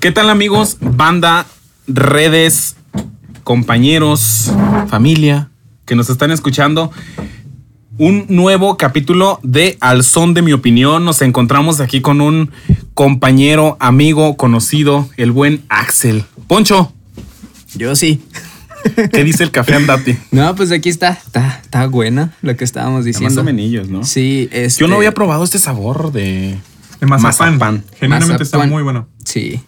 ¿Qué tal amigos? Banda, redes, compañeros, familia que nos están escuchando. Un nuevo capítulo de Al son de mi opinión. Nos encontramos aquí con un compañero, amigo, conocido, el buen Axel. Poncho, Yo sí. ¿qué dice el café andate? No, pues aquí está. Está, está buena lo que estábamos Más diciendo. o menillos, ¿no? Sí, este, Yo no había probado este sabor de De mazapán. Mazapán. Genuinamente está muy bueno. Sí.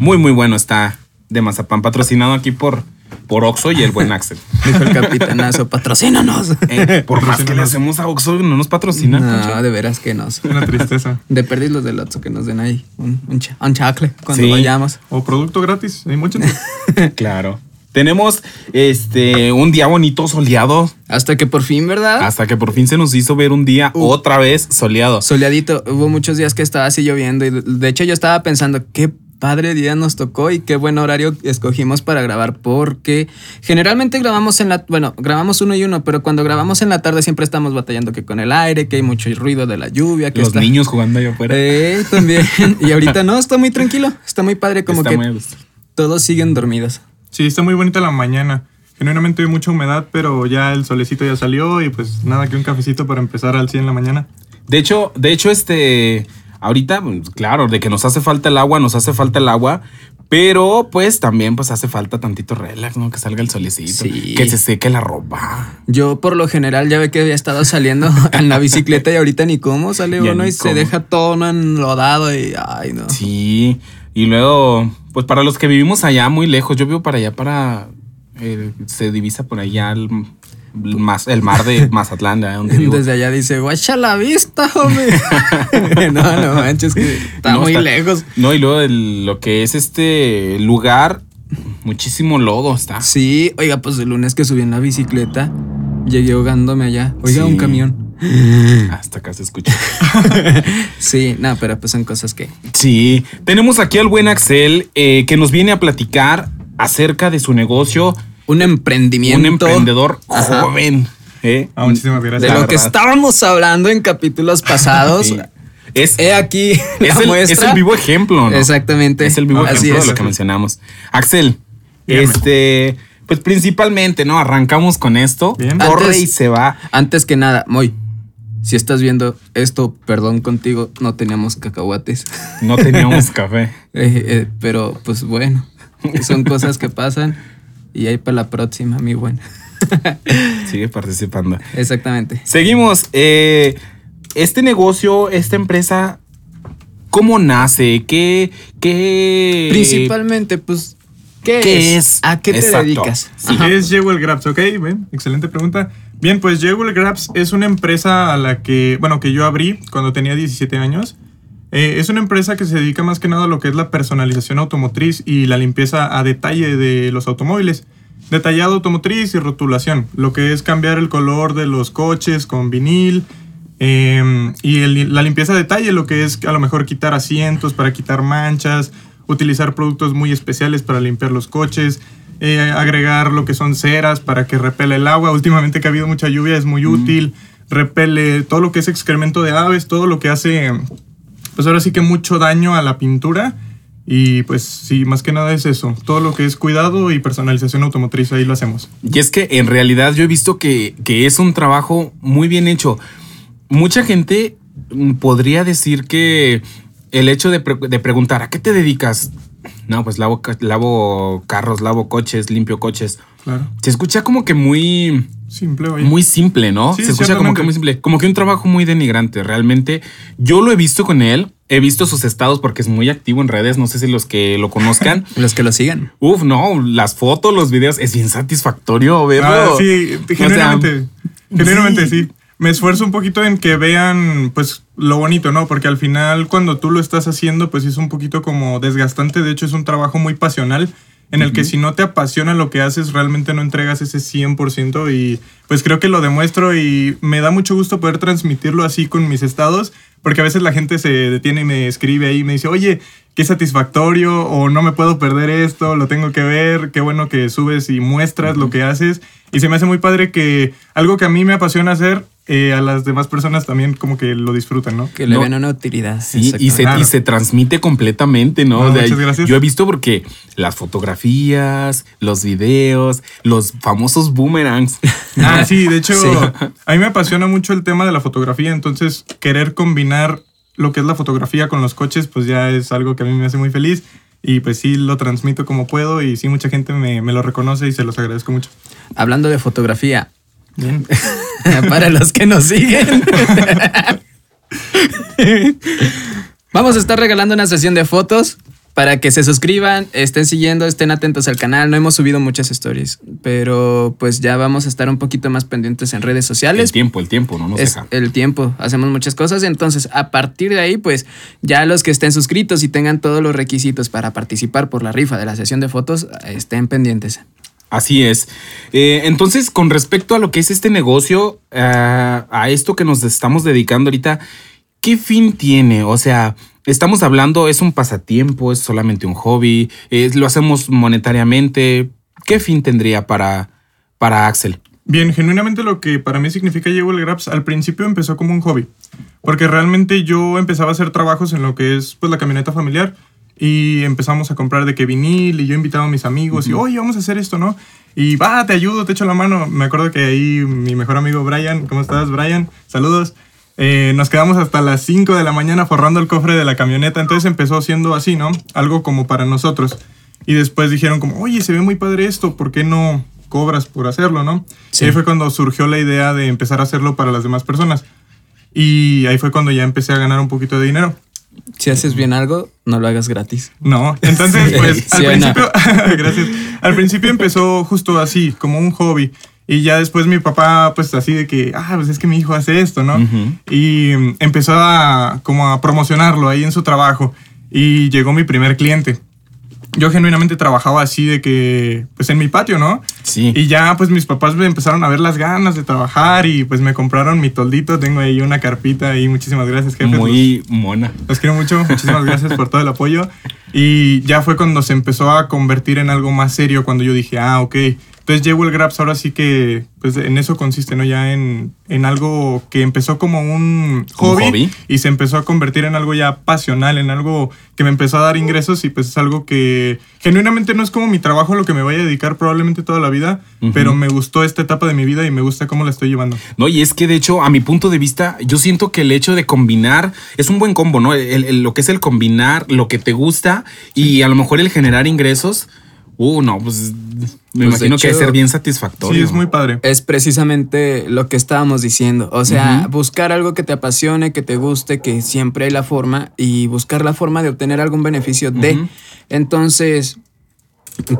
Muy, muy bueno está de mazapán, patrocinado aquí por, por Oxo y el buen Axel. Dijo el capitanazo, patrocínanos. Eh, por más que le hacemos a Oxo, no nos patrocinan. No, de veras que no. Una tristeza. De perdiz los del Otso que nos den ahí un, un, cha- un chacle cuando Sí. vayamos. O producto gratis. Hay mucho. Claro. Tenemos este un día bonito soleado. Hasta que por fin, ¿verdad? Hasta que por fin se nos hizo ver un día Uh. otra vez soleado. Soleadito. Hubo muchos días que estaba así lloviendo y de hecho yo estaba pensando qué padre día nos tocó y qué buen horario escogimos para grabar porque generalmente grabamos en la, bueno, grabamos uno y uno, pero cuando grabamos en la tarde siempre estamos batallando que con el aire, que hay mucho ruido de la lluvia, que Los está... niños jugando allá afuera. Eh, también. Y ahorita no, está muy tranquilo, está muy padre, como Está que muy todos siguen dormidos. Sí, está muy bonita la mañana. Genuinamente hay mucha humedad, pero ya el solecito ya salió y pues nada que un cafecito para empezar al 100 en la mañana. De hecho, de hecho, este. Ahorita, pues, claro, de que nos hace falta el agua, nos hace falta el agua. Pero pues también pues hace falta tantito relax, ¿no? Que salga el solecito. Sí. Que se seque la ropa. Yo por lo general ya ve que había estado saliendo en la bicicleta y ahorita ni cómo sale Ya uno y cómo. se deja todo enlodado y ay no. Sí. Y luego, pues para los que vivimos allá muy lejos, yo vivo para allá, para. eh, se divisa por allá el, mas- el mar de Mazatlán, ¿eh? donde vivo. Desde allá dice, guacha la vista, hombre. no, no manches, que está No, muy lejos. No, y luego el- lo que es este lugar, muchísimo lodo está. Sí, oiga, pues el lunes que subí en la bicicleta, llegué ahogándome allá. Oiga, Sí. un camión. Hasta acá se escucha. Sí, no, pero pues son cosas que. Sí, tenemos aquí al buen Axel eh, que nos viene a platicar acerca de su negocio, Un emprendimiento. un emprendedor Ajá. joven. ¿eh? Ah, muchísimas De gracias. La lo que verdad. estábamos hablando en capítulos pasados. Sí. Es, He aquí la es, el, muestra. es el vivo ejemplo, ¿no? Exactamente. Es el vivo Así ejemplo es. de lo que mencionamos. Axel, Dígame. este, pues principalmente, ¿no? Arrancamos con esto. Bien. Corre Antes- y se va. Antes que nada, Moy, si estás viendo esto, perdón contigo, no teníamos cacahuates. No teníamos café. Eh, eh, pero pues bueno, son cosas que pasan y ahí para la próxima, mi buen. Sigue participando. Exactamente. Seguimos. eh, este negocio, esta empresa, ¿cómo nace? ¿Qué, qué Principalmente, pues, ¿qué, ¿Qué es? es? ¿A qué te Exacto. dedicas? Sí. ¿Qué es Jewel Grabs? Ok, ven, excelente pregunta. Bien, pues Jewel Grabs es una empresa a la que, bueno, que yo abrí cuando tenía 17 años. Eh, es una empresa que se dedica más que nada a lo que es la personalización automotriz y la limpieza a detalle de los automóviles. Detallado automotriz y rotulación, lo que es cambiar el color de los coches con vinil. eh, y el- la limpieza a detalle, lo que es a lo mejor quitar asientos para quitar manchas, utilizar productos muy especiales para limpiar los coches, eh, agregar lo que son ceras para que repele el agua. Últimamente que ha habido mucha lluvia es muy útil. Repele todo lo que es excremento de aves, todo lo que hace, pues ahora sí que mucho daño a la pintura. Y pues sí, más que nada es eso. Todo lo que es cuidado y personalización automotriz, ahí lo hacemos. Y es que en realidad yo he visto que, que es un trabajo muy bien hecho. Mucha gente podría decir que el hecho de, de preguntar, ¿a qué te dedicas? No, pues lavo, lavo carros, lavo coches, limpio coches. Claro. Se escucha como que muy, Simple, oye. muy simple, ¿no? Sí, Se escucha como que muy simple. Como que un trabajo muy denigrante. Realmente yo lo he visto con él. He visto sus estados porque es muy activo en redes. No sé si los que lo conozcan. Los que lo sigan. Uf, no, las fotos, los videos, es bien satisfactorio verlo. Ah, sí, O sea, genuinamente. genuinamente, sí. sí. Me esfuerzo un poquito en que vean, pues, lo bonito, ¿no? Porque al final, cuando tú lo estás haciendo, pues es un poquito como desgastante. De hecho, es un trabajo muy pasional en el que si no te apasiona lo que haces, realmente no entregas ese 100% y pues creo que lo demuestro y me da mucho gusto poder transmitirlo así con mis estados, porque a veces la gente se detiene y me escribe ahí y me dice, oye, qué satisfactorio o no me puedo perder esto, lo tengo que ver, qué bueno que subes y muestras lo que haces. Y se me hace muy padre que algo que a mí me apasiona hacer, eh, a las demás personas también como que lo disfrutan, ¿no? Que le No. ven una utilidad. Sí, y se, Claro. y se transmite completamente, ¿no? Muchas gracias. Yo he visto porque las fotografías, los videos, los famosos boomerangs. Ah, sí, de hecho, Sí. a mí me apasiona mucho el tema de la fotografía, entonces querer combinar lo que es la fotografía con los coches, pues ya es algo que a mí me hace muy feliz. Y pues sí, lo transmito como puedo y sí, mucha gente me, me lo reconoce y se los agradezco mucho. Hablando de fotografía, Bien. para los que nos siguen. Vamos a estar regalando una sesión de fotos para que se suscriban, estén siguiendo, estén atentos al canal. No hemos subido muchas stories, pero pues ya vamos a estar un poquito más pendientes en redes El sociales. tiempo, el tiempo, no nos es deja. el tiempo, hacemos muchas cosas, entonces a partir de ahí, pues ya los que estén suscritos y tengan todos los requisitos para participar por la rifa de la sesión de fotos, estén pendientes. Así es. Eh, entonces, con respecto a lo que es este negocio, ah, a esto que nos estamos dedicando ahorita, ¿qué fin tiene? O sea, estamos hablando, es un pasatiempo, es solamente un hobby, es- lo hacemos monetariamente. ¿Qué fin tendría para, para Axel? Bien, genuinamente lo que para mí significa Llevo el Grabs al principio empezó como un hobby, porque realmente yo empezaba a hacer trabajos en lo que es pues la camioneta familiar y empezamos a comprar de que vinil y yo invitaba a mis amigos y oye, vamos a hacer esto, ¿no? Y va, te ayudo, te echo la mano. Me acuerdo que ahí mi mejor amigo Brian, ¿cómo estás Brian? Saludos. Eh, nos quedamos hasta las 5 de la mañana forrando el cofre de la camioneta, entonces empezó siendo así, ¿no? Algo como para nosotros. Y después dijeron como, oye, se ve muy padre esto, ¿por qué no cobras por hacerlo, no? Sí. Y ahí fue cuando surgió la idea de empezar a hacerlo para las demás personas. Y ahí fue cuando ya empecé a ganar un poquito de dinero. Si haces bien algo, no lo hagas gratis. No, entonces Sí, pues al sí o no. principio, gracias. Al principio empezó justo así, como un hobby. Y ya después mi papá, pues así de que, ah, pues es que mi hijo hace esto, ¿no? Ujú. Y mm, empezó a como a promocionarlo ahí en su trabajo. Y llegó mi primer cliente. Yo genuinamente trabajaba así de que, pues en mi patio, ¿no? Sí. Y ya pues mis papás me empezaron a ver las ganas de trabajar y pues me compraron mi toldito. Tengo ahí una carpita y muchísimas gracias, jefe. Muy mona. Los quiero mucho, muchísimas gracias por todo el apoyo. Y ya fue cuando se empezó a convertir en algo más serio, cuando yo dije, ah, ok. Entonces Llevo el Grabs ahora sí que, pues en eso consiste, ¿no? Ya en, en algo que empezó como un hobby, hobby? y se empezó a convertir en algo ya pasional, en algo que me empezó a dar ingresos y pues es algo que genuinamente no es como mi trabajo a lo que me voy a dedicar probablemente toda la vida, pero me gustó esta etapa de mi vida y me gusta cómo la estoy llevando. No, y es que de hecho, a mi punto de vista, yo siento que el hecho de combinar es un buen combo, ¿no? El- el- lo que es el combinar lo que te gusta y a lo mejor el generar ingresos. Uh, no, pues me Pues, imagino que debe ser bien satisfactorio. Sí, es muy padre. Es precisamente lo que estábamos diciendo. O sea, buscar algo que te apasione, que te guste, que siempre hay la forma y buscar la forma de obtener algún beneficio de. Entonces,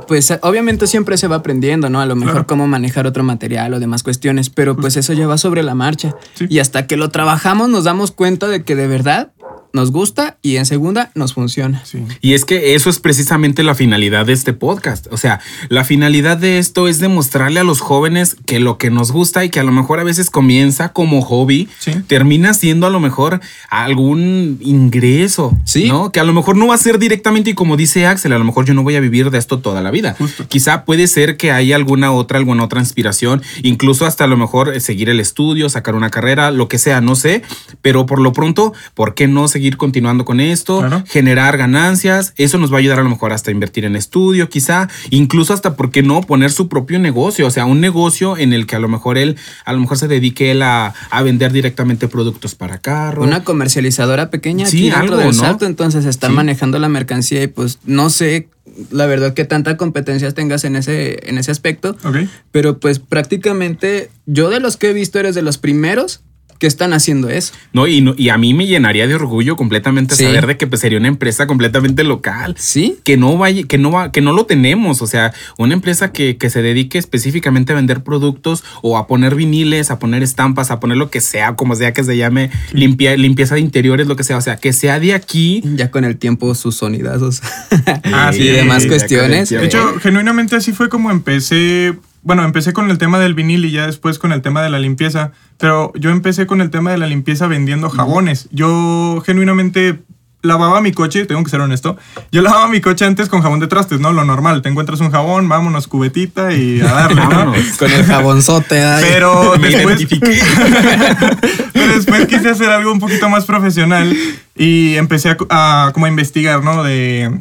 pues obviamente siempre se va aprendiendo, ¿no? A lo mejor Claro. cómo manejar otro material o demás cuestiones, pero pues eso ya va sobre la marcha. Sí. Y hasta que lo trabajamos nos damos cuenta de que de verdad nos gusta y en segunda nos funciona. Sí. Y es que eso es precisamente la finalidad de este podcast. O sea, la finalidad de esto es demostrarle a los jóvenes que lo que nos gusta y que a lo mejor a veces comienza como hobby, Sí. termina siendo a lo mejor algún ingreso, Sí. ¿no? Que a lo mejor no va a ser directamente y como dice Axel, a lo mejor yo no voy a vivir de esto toda la vida. Justo. Quizá puede ser que haya alguna otra, alguna otra inspiración, incluso hasta a lo mejor seguir el estudio, sacar una carrera, lo que sea, no sé, pero por lo pronto, ¿por qué no seguir continuando con esto? Claro. Generar ganancias, eso nos va a ayudar a lo mejor hasta invertir en estudio, quizá, incluso hasta, ¿por qué no? Poner su propio negocio, o sea, un negocio en el que a lo mejor él, a lo mejor se dedique él a, a vender directamente productos para carro. Una comercializadora pequeña Sí, aquí dentro algo, del ¿no? salto, entonces están Sí. manejando la mercancía y pues no sé la verdad que tanta competencias tengas en ese, en ese aspecto, Ok. pero pues prácticamente yo de los que he visto eres de los primeros que están haciendo eso. No, y, no- y a mí me llenaría de orgullo completamente Sí. saber de que pues, sería una empresa completamente local. ¿Sí? que no vaya, que no va, que no lo tenemos. O sea, una empresa que, que se dedique específicamente a vender productos o a poner viniles, a poner estampas, a poner lo que sea, como sea que se llame, limpia, limpieza de interiores, lo que sea. O sea, que sea de aquí. Ya con el tiempo sus sonidazos Ah, y sí, demás ya cuestiones. De hecho, genuinamente así fue como empecé. Bueno, empecé con el tema del vinil y ya después con el tema de la limpieza. Pero yo empecé con el tema de la limpieza vendiendo jabones. Yo genuinamente lavaba mi coche, tengo que ser honesto, yo lavaba mi coche antes con jabón de trastes, ¿no? Lo normal, te encuentras un jabón, vámonos, cubetita y a darle, ¿no? Con el jabonzote. ay. Pero Me después, identifiqué. pero después quise hacer algo un poquito más profesional y empecé a, a como a investigar, ¿no? De,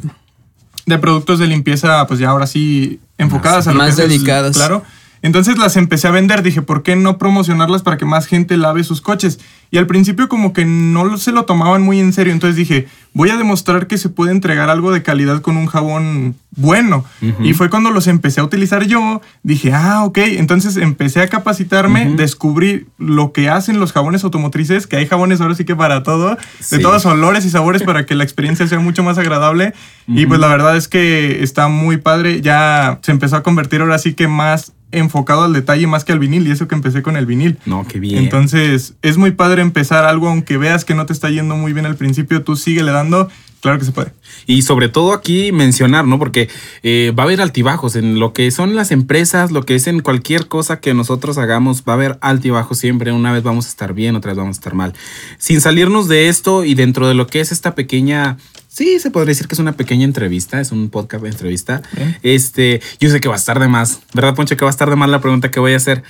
de productos de limpieza, pues ya ahora sí enfocadas a lo Más que es claro. Entonces las empecé a vender. Dije, ¿por qué no promocionarlas para que más gente lave sus coches? Y al principio como que no se lo tomaban muy en serio. Entonces dije, voy a demostrar que se puede entregar algo de calidad con un jabón bueno. Y fue cuando los empecé a utilizar yo. Dije, ah, ok. Entonces empecé a capacitarme, descubrí lo que hacen los jabones automotrices, que hay jabones ahora sí que para todo, Sí. de todos olores y sabores para que la experiencia sea mucho más agradable. Y pues la verdad es que está muy padre. Ya se empezó a convertir ahora sí que más enfocado al detalle más que al vinil y eso que empecé con el vinil. No, qué bien. Entonces, es muy padre empezar algo, aunque veas que no te está yendo muy bien al principio, tú sigue le dando, claro que se puede. Y sobre todo aquí mencionar, ¿no? Porque eh, va a haber altibajos en lo que son las empresas, lo que es en cualquier cosa que nosotros hagamos, va a haber altibajos siempre. Una vez vamos a estar bien, otra vez vamos a estar mal. Sin salirnos de esto y dentro de lo que es esta pequeña, sí, se podría decir que es una pequeña entrevista, es un podcast de entrevista. Bien. Este, yo sé que va a estar de más, ¿verdad, Poncho? Que va a estar de más la pregunta que voy a hacer.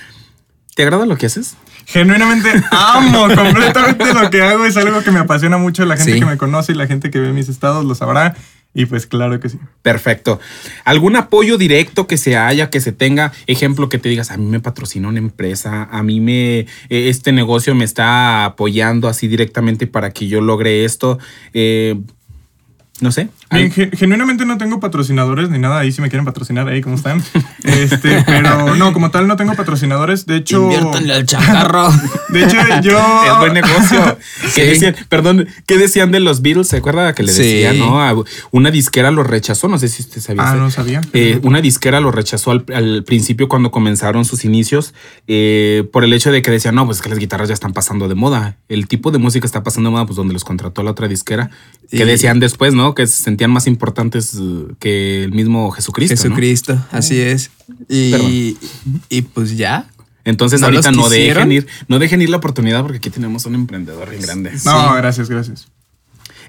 ¿Te agrada lo que haces? Genuinamente amo completamente lo que hago, es algo que me apasiona mucho, la gente Sí. que me conoce y la gente que ve mis estados lo sabrá. Y pues claro que sí. Perfecto. ¿Algún apoyo directo que se haya, que se tenga? Ejemplo, que te digas, a mí me patrocina una empresa, a mí me, eh, este negocio me está apoyando así directamente para que yo logre esto. Eh, no sé. Bien, ge- genuinamente no tengo patrocinadores ni nada, ahí si me quieren patrocinar, ahí cómo están. Este, pero no, como tal no tengo patrocinadores, de hecho... Inviértanle al chacarro. De hecho, yo... Es buen negocio. ¿Qué Sí. decían? Perdón, ¿qué decían de los Beatles? ¿Se acuerda que le Sí. decían, no? A- Una disquera lo rechazó, no sé si usted sabía. Ah, no sabía. Eh, una disquera lo rechazó al, al principio cuando comenzaron sus inicios eh, por el hecho de que decían, no, pues que las guitarras ya están pasando de moda. El tipo de música está pasando de moda, pues donde los contrató la otra disquera. Que Y- decían después, ¿no? Que se sentían más importantes eh, que el mismo Jesucristo. ¿no? Jesucristo, así es. Y, y pues ya. Entonces ¿No ahorita no dejen ir, no dejen ir la oportunidad porque aquí tenemos un emprendedor bien grande. No, gracias, gracias.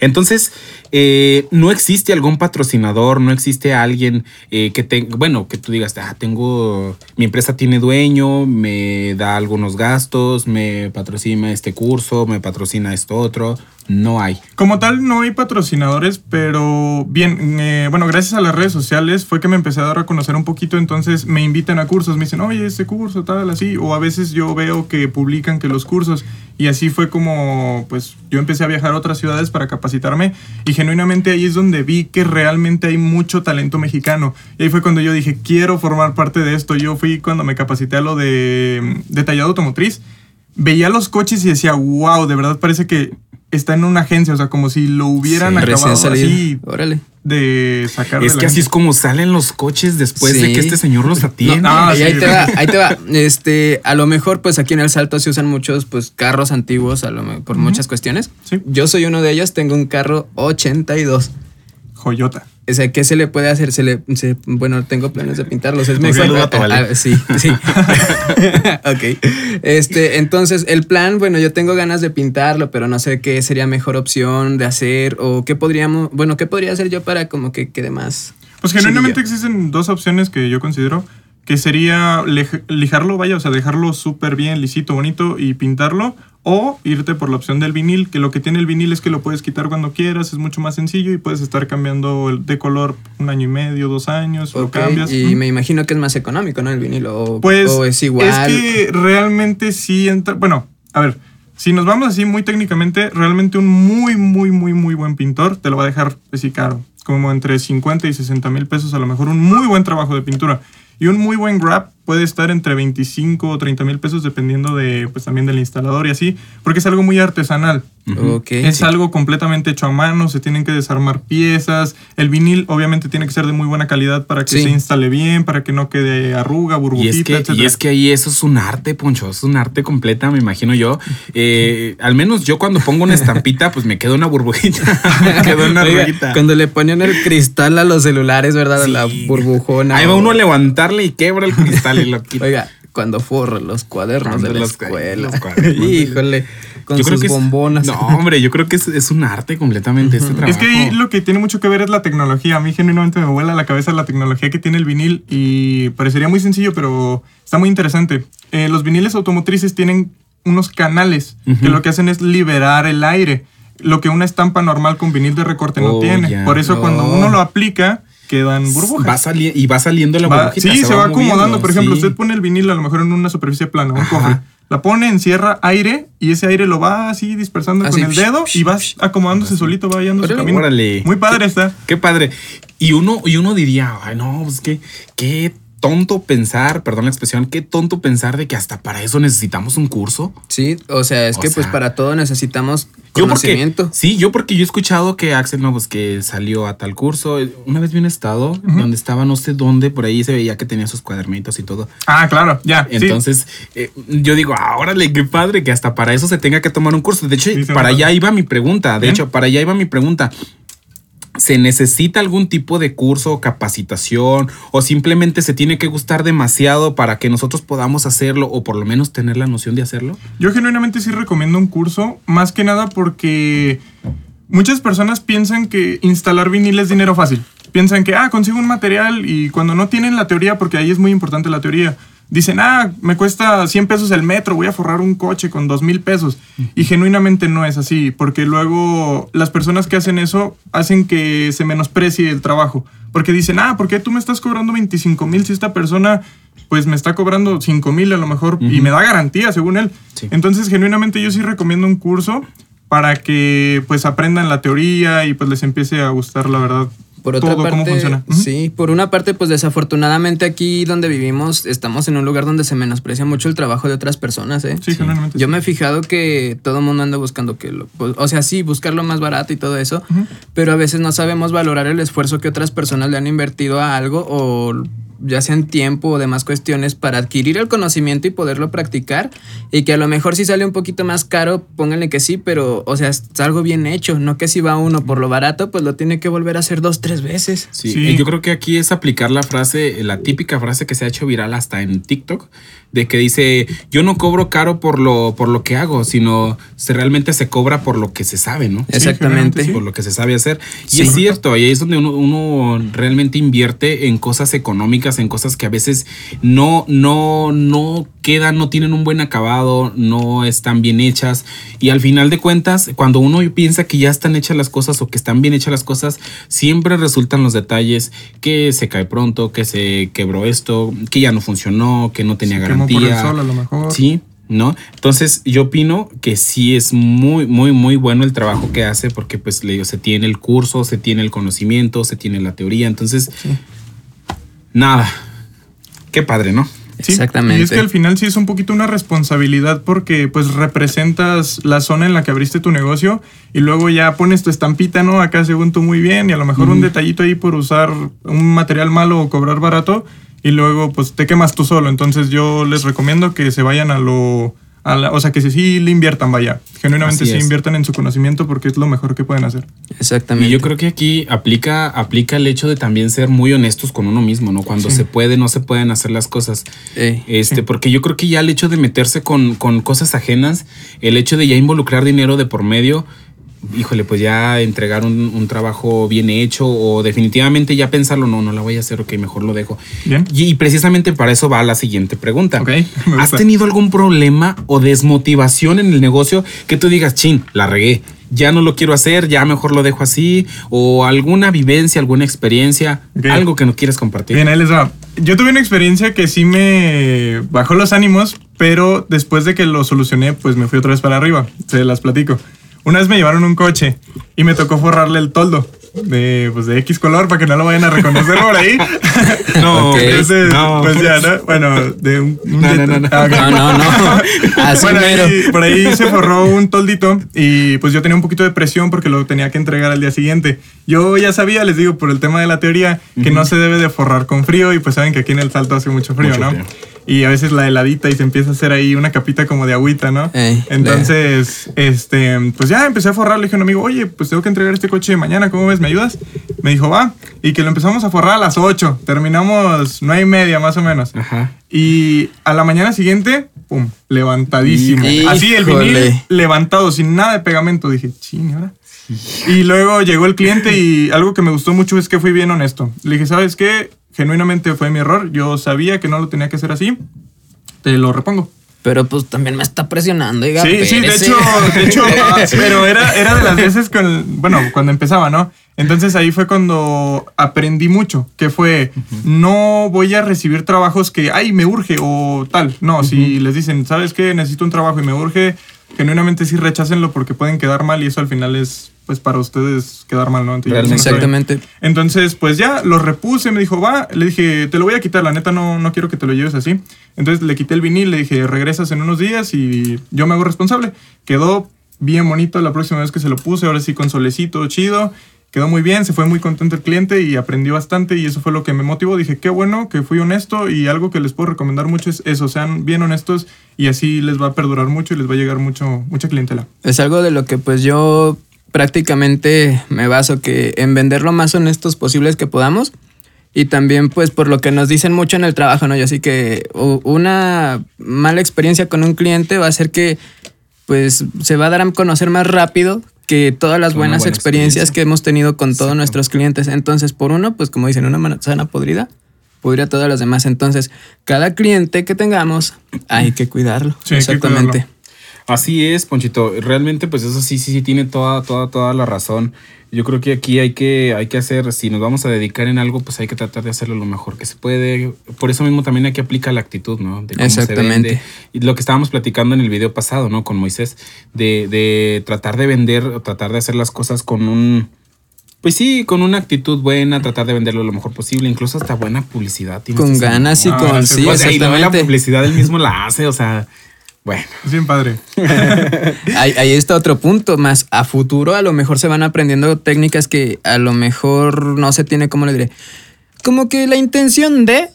Entonces, eh, no existe algún patrocinador, no existe alguien eh, que tenga, bueno, que tú digas, ah, tengo, mi empresa tiene dueño, me da algunos gastos, me patrocina este curso, me patrocina esto otro. No hay. Como tal, no hay patrocinadores, pero bien, eh, bueno, gracias a las redes sociales fue que me empecé a dar a conocer un poquito, entonces me invitan a cursos, me dicen, oye, este curso, tal, así, o a veces yo veo que publican que los cursos, y así fue como, pues, yo empecé a viajar a otras ciudades para capacitarme, y genuinamente ahí es donde vi que realmente hay mucho talento mexicano, y ahí fue cuando yo dije, quiero formar parte de esto, yo fui cuando me capacité a lo de mm, detallado automotriz, veía los coches y decía, wow, de verdad parece que está en una agencia, o sea, como si lo hubieran Sí, acabado así. Órale. De sacar Es de la que así es como salen los coches después de que este señor los atiende. No, ah, y sí. ahí te va, ahí te va. Este, a lo mejor, pues aquí en el Salto se usan muchos pues carros antiguos, a lo me- por muchas cuestiones. Sí. Yo soy uno de ellos, tengo un carro 82. Joyota. O sea, ¿qué se le puede hacer? Se le, se- bueno, tengo planes de pintarlos. Es mejor. Tovale. Ah, sí, sí. ok. Este, entonces, el plan, bueno, yo tengo ganas de pintarlo, pero no sé qué sería mejor opción de hacer o qué podríamos, bueno, qué podría hacer yo para como que quede más. Pues genuinamente existen dos opciones que yo considero. Que sería lijarlo, vaya, o sea, dejarlo súper bien, lisito, bonito y pintarlo. O irte por la opción del vinil, que lo que tiene el vinil es que lo puedes quitar cuando quieras, es mucho más sencillo y puedes estar cambiando el- de color un año y medio, dos años, lo cambias. Y me imagino que es más económico, ¿no? El vinilo. O, Pues o es igual. Es que realmente sí entra. Bueno, a ver, si nos vamos así muy técnicamente, realmente un muy, muy, muy, muy buen pintor te lo va a dejar así caro. Como entre 50 y 60 mil pesos, a lo mejor un muy buen trabajo de pintura. Y un muy buen grab puede estar entre 25 o 30 mil pesos dependiendo de, pues también del instalador y así, porque es algo muy artesanal. Es sí. algo completamente hecho a mano, se tienen que desarmar piezas. El vinil obviamente tiene que ser de muy buena calidad para que Sí. se instale bien, para que no quede arruga, Y burbujita, es, que, y etcétera. es que ahí eso es un arte, Poncho. Es un arte completa, me imagino yo. Eh, al menos yo cuando pongo una estampita, pues me queda una burbujita. me queda una Oiga, arruguita. cuando le ponían el cristal a los celulares, ¿verdad? Sí. La burbujona. Ahí va o- uno a levantarle y quebra el cristal y lo quita. Oiga, cuando forro los cuadernos Cuando de la los- escuela. los cuadernos. Híjole. Con yo creo sus que es- bombonas. no, hombre, yo creo que es, es un arte completamente este trabajo. Es que ahí lo que tiene mucho que ver es la tecnología. A mí genuinamente me vuela la cabeza la tecnología que tiene el vinil y parecería muy sencillo, pero está muy interesante. Eh, los viniles automotrices tienen unos canales que lo que hacen es liberar el aire, lo que una estampa normal con vinil de recorte no Oh, tiene. Por eso cuando uno lo aplica, quedan burbujas. Va y va saliendo la Va- burbujita. sí, se, va, acomodando. moviendo, Por ejemplo, sí. usted pone el vinil a lo mejor en una superficie plana, un Ajá. cofre. La pone, encierra aire y ese aire lo va así dispersando Así, con el dedo y va acomodándose solito, va hallando su camino. Órale. Muy padre está. Qué padre. Y uno, y uno diría, ay, no, pues que qué tonto pensar, perdón la expresión, qué tonto pensar de que hasta para eso necesitamos un curso. Sí, o sea, es O que pues para todo necesitamos Yo porque, conocimiento. sí, yo porque yo he escuchado que Axel, no, pues que salió a tal curso. Una vez vi un estado donde estaba no sé dónde, por ahí se veía que tenía sus cuadernitos y todo. Ah, claro, ya. sí. Entonces, eh, yo digo, ah, órale, qué padre que hasta para eso se tenga que tomar un curso. De hecho, Sí, para allá iba mi pregunta. De Bien. hecho, para allá iba mi pregunta. ¿Se necesita algún tipo de curso, capacitación o simplemente se tiene que gustar demasiado para que nosotros podamos hacerlo o por lo menos tener la noción de hacerlo? Yo genuinamente sí recomiendo un curso, más que nada porque muchas personas piensan que instalar vinil es dinero fácil. Piensan que, ah, consigo un material y cuando no tienen la teoría, porque ahí es muy importante la teoría, dicen, ah, me cuesta 100 pesos el metro, voy a forrar un coche con 2 mil pesos. Y genuinamente no es así, porque luego las personas que hacen eso hacen que se menosprecie el trabajo. Porque dicen, ah, ¿por qué tú me estás cobrando 25 mil si esta persona pues me está cobrando 5 mil a lo mejor y me da garantía según él? Sí. Entonces, genuinamente yo sí recomiendo un curso para que pues aprendan la teoría y pues les empiece a gustar la verdad Por otra parte, cómo funciona. Ujú. sí, por una parte, pues desafortunadamente aquí donde vivimos estamos en un lugar donde se menosprecia mucho el trabajo de otras personas, ¿eh? Sí, genuinamente. Yo sí. me he fijado que todo el mundo anda buscando que lo, pues, o sea, sí, buscar lo más barato y todo eso, pero a veces no sabemos valorar el esfuerzo que otras personas le han invertido a algo o ya sea en tiempo o demás cuestiones para adquirir el conocimiento y poderlo practicar y que a lo mejor si sale un poquito más caro, pónganle que sí, pero o sea, es algo bien hecho, no que si va uno por lo barato, pues lo tiene que volver a hacer dos, tres veces. Sí, Sí. y yo creo que aquí es aplicar la frase, la típica frase que se ha hecho viral hasta en TikTok, de que dice, yo no cobro caro por lo, por lo que hago, sino se realmente se cobra por lo que se sabe, ¿no? Exactamente. Sí. Por lo que se sabe hacer. Y Sí. es cierto, ahí es donde uno, uno realmente invierte en cosas económicas, en cosas que a veces no, no, no quedan, no tienen un buen acabado, no están bien hechas. Y al final de cuentas, cuando uno piensa que ya están hechas las cosas o que están bien hechas las cosas, siempre resultan los detalles que se cae pronto, que se quebró esto, que ya no funcionó, que no tenía Se quemó garantía. por el sol, a lo mejor. Sí, ¿no? Entonces yo opino que sí es muy, muy, muy bueno el trabajo que hace porque pues le digo, se tiene el curso, se tiene el conocimiento, se tiene la teoría, entonces nada. Qué padre, ¿no? Sí, Exactamente. Y es que al final sí es un poquito una responsabilidad porque pues representas la zona en la que abriste tu negocio y luego ya pones tu estampita, ¿no? Acá según tú muy bien y a lo mejor un detallito ahí por usar un material malo o cobrar barato y luego pues te quemas tú solo. Entonces yo les recomiendo que se vayan a lo... a la- o sea, que sí, sí le inviertan, vaya. Genuinamente sí inviertan en su conocimiento porque es lo mejor que pueden hacer. Exactamente. Y yo creo que aquí aplica, aplica el hecho de también ser muy honestos con uno mismo, ¿no? Cuando Sí. se puede, no se pueden hacer las cosas. Este, porque yo creo que ya el hecho de meterse con, con cosas ajenas, el hecho de ya involucrar dinero de por medio, híjole, pues ya entregar un, un trabajo bien hecho o definitivamente ya pensarlo, no, no la voy a hacer, ok, mejor lo dejo. Bien. Y, y precisamente para eso va la siguiente pregunta. ¿Has tenido algún problema o desmotivación en el negocio que tú digas, chin, la regué? Ya no lo quiero hacer, ya mejor lo dejo así, o alguna vivencia, alguna experiencia, Ok. algo que no quieres compartir. Bien, ahí les va. Yo tuve una experiencia que sí me bajó los ánimos, pero después de que lo solucioné, pues me fui otra vez para arriba. Se las platico. Una vez me llevaron un coche y me tocó forrarle el toldo de, pues, de X color para que no lo vayan a reconocer por ahí. No, Ok. Entonces, no. pues ya, ¿no? Bueno, de un... un No, no, no, no. Ah, ok. No, no, no. Así Bueno, ahí- por ahí se forró un toldito y pues yo tenía un poquito de presión porque lo tenía que entregar al día siguiente. Yo ya sabía, les digo, por el tema de la teoría, que no se debe de forrar con frío y pues saben que aquí en el Salto hace mucho frío, Mucho ¿no? frío. Y a veces la heladita y se empieza a hacer ahí una capita como de agüita, ¿no? Ey, Entonces, este, pues ya empecé a forrar, le dije a un amigo, oye, pues tengo que entregar este coche mañana, ¿cómo ves? ¿Me ayudas? Me dijo, va. Y que lo empezamos a forrar a las 8, terminamos nueve y media más o menos. Ajá. Y a la mañana siguiente, pum, levantadísimo. Híjole. Así el vinil levantado, sin nada de pegamento. Dije, ching. Y luego llegó el cliente y algo que me gustó mucho es que fui bien honesto. Le dije, ¿sabes qué? Genuinamente fue mi error. Yo sabía que no lo tenía que hacer así. Te lo repongo. Pero pues también me está presionando, oiga, Sí, sí, de hecho, de hecho, pero era, era de las veces con, bueno, cuando empezaba, ¿no? Entonces ahí fue cuando aprendí mucho, que fue, no voy a recibir trabajos que, ay, me urge o tal. No, si les dicen, ¿sabes qué? Necesito un trabajo y me urge, genuinamente sí rechácenlo porque pueden quedar mal y eso al final es, pues, para ustedes quedar mal, ¿no? Entonces, Realmente. no. Exactamente. Entonces, pues ya lo repuse, me dijo, va, le dije, te lo voy a quitar, la neta no, no quiero que te lo lleves así. Entonces le quité el vinil, le dije, regresas en unos días y yo me hago responsable. Quedó bien bonito la próxima vez que se lo puse, ahora sí con solecito, chido. Quedó muy bien, se fue muy contento el cliente y aprendió bastante y eso fue lo que me motivó. Dije, qué bueno que fui honesto y algo que les puedo recomendar mucho es eso, sean bien honestos y así les va a perdurar mucho y les va a llegar mucho, mucha clientela. Es algo de lo que pues yo prácticamente me baso que en vender lo más honestos posibles que podamos y también pues por lo que nos dicen mucho en el trabajo, ¿no? Y así que una mala experiencia con un cliente va a hacer que pues se va a dar a conocer más rápido que todas las buenas buena experiencias experiencia. que hemos tenido con todos Exacto. nuestros clientes. Entonces, por uno, pues como dicen, una manzana podrida pudría todas las demás. Entonces, cada cliente que tengamos hay que cuidarlo. Sí, hay que Exactamente. cuidarlo. Así es, Ponchito. Realmente, pues eso sí, sí, sí, tiene toda, toda, toda la razón. Yo creo que aquí hay que, hay que hacer, si nos vamos a dedicar en algo, pues hay que tratar de hacerlo lo mejor que se puede. Por eso mismo también aquí aplica la actitud, ¿no? De Exactamente. Y lo que estábamos platicando en el video pasado, ¿no? Con Moisés, de, de tratar de vender, o tratar de hacer las cosas con un, pues sí, con una actitud buena, tratar de venderlo lo mejor posible, incluso hasta buena publicidad. Con ganas y Ah, con... sí, Sí, O sea, y la exactamente. publicidad él mismo la hace, o sea, bueno. Es bien padre. Ahí, ahí está otro punto, más a futuro a lo mejor se van aprendiendo técnicas que a lo mejor no se tiene, ¿cómo le diré? Como que la intención de,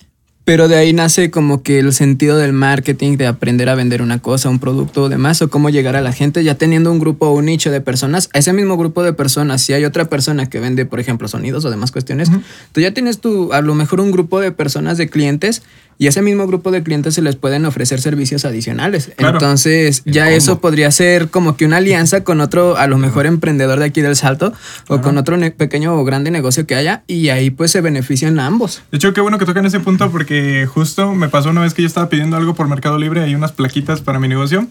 pero de ahí nace como que el sentido del marketing, de aprender a vender una cosa, un producto o demás, o cómo llegar a la gente, ya teniendo un grupo o un nicho de personas, a ese mismo grupo de personas, si hay otra persona que vende, por ejemplo, sonidos o demás cuestiones, tú ya tienes tu, a lo mejor un grupo de personas de clientes y a ese mismo grupo de clientes se les pueden ofrecer servicios adicionales. Claro. Entonces, ya eso podría ser como que una alianza con otro, a lo mejor emprendedor de aquí del Salto, o con otro pequeño o grande negocio que haya, y ahí pues se benefician ambos. De hecho, qué bueno que tocan ese punto porque justo me pasó una vez que yo estaba pidiendo algo por Mercado Libre, hay unas plaquitas para mi negocio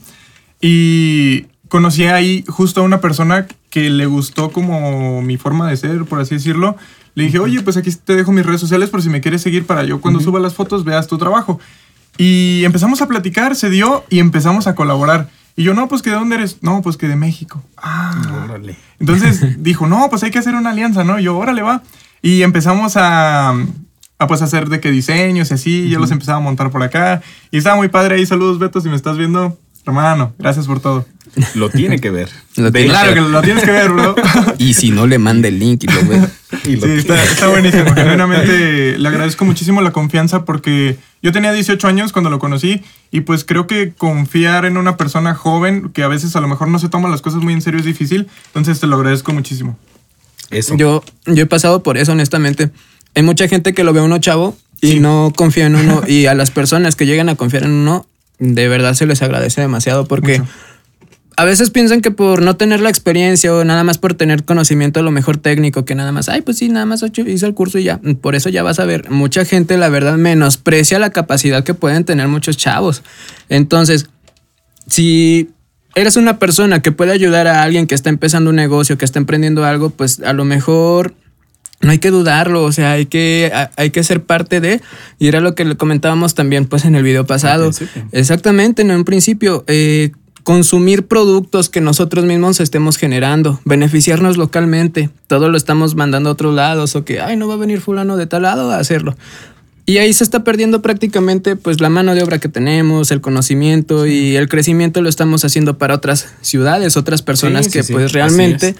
y conocí ahí justo a una persona que le gustó como mi forma de ser, por así decirlo. Le dije, oye, pues aquí te dejo mis redes sociales por si me quieres seguir para yo cuando suba las fotos veas tu trabajo. Y empezamos a platicar, se dio y empezamos a colaborar. Y yo, no, pues que de dónde eres? No, pues que de México. Ah, Órale. entonces dijo, no, pues hay que hacer una alianza, ¿no? Y yo, órale, va. Y empezamos a, a pues hacer de qué diseños y así, yo los empezaba a montar por acá. Y estaba muy padre ahí, saludos Beto, si me estás viendo. Hermano, gracias por todo. Lo tiene que ver. Lo De tiene Claro que que lo tienes que ver, bro. Y si no, le manda el link y lo ve. Y lo Sí, está, está buenísimo. Genuinamente le agradezco muchísimo la confianza porque yo tenía 18 años cuando lo conocí y pues creo que confiar en una persona joven que a veces a lo mejor no se toma las cosas muy en serio es difícil. Entonces te lo agradezco muchísimo. Eso. Yo, yo he pasado por eso, honestamente. Hay mucha gente que lo ve a uno chavo y Sí. no confía en uno. y a las personas que llegan a confiar en uno, de verdad se les agradece demasiado porque Mucho. a veces piensan que por no tener la experiencia o nada más por tener conocimiento a lo mejor técnico, que nada más, ay, pues sí, nada más hice el curso y ya. Por eso ya vas a ver, mucha gente, la verdad, menosprecia la capacidad que pueden tener muchos chavos. Entonces, si eres una persona que puede ayudar a alguien que está empezando un negocio, que está emprendiendo algo, pues a lo mejor no hay que dudarlo, o sea, hay que, hay que ser parte de, y era lo que le comentábamos también pues en el video pasado. Exactamente, en un principio, eh, consumir productos que nosotros mismos estemos generando, beneficiarnos localmente, todo lo estamos mandando a otros lados, o que, ay, no va a venir fulano de tal lado a hacerlo. Y ahí se está perdiendo prácticamente pues la mano de obra que tenemos, el conocimiento y el crecimiento lo estamos haciendo para otras ciudades, otras personas Sí, que sí, pues realmente.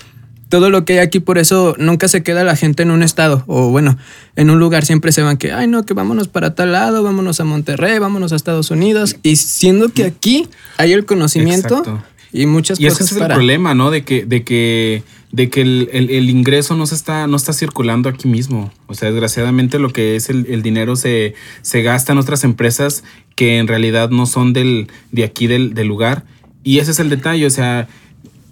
Todo lo que hay aquí por eso nunca se queda la gente en un estado o bueno, en un lugar siempre se van que, ay no, que vámonos para tal lado, vámonos a Monterrey, vámonos a Estados Unidos y siendo que aquí hay el conocimiento Exacto. y muchas Y ese cosas es el problema, ¿no? De que, de que de que el, el- el ingreso no se está, no está circulando aquí mismo. O sea, desgraciadamente lo que es el, el dinero se, se gasta en otras empresas que en realidad no son del, de aquí del, del lugar. Y ese es el detalle, o sea,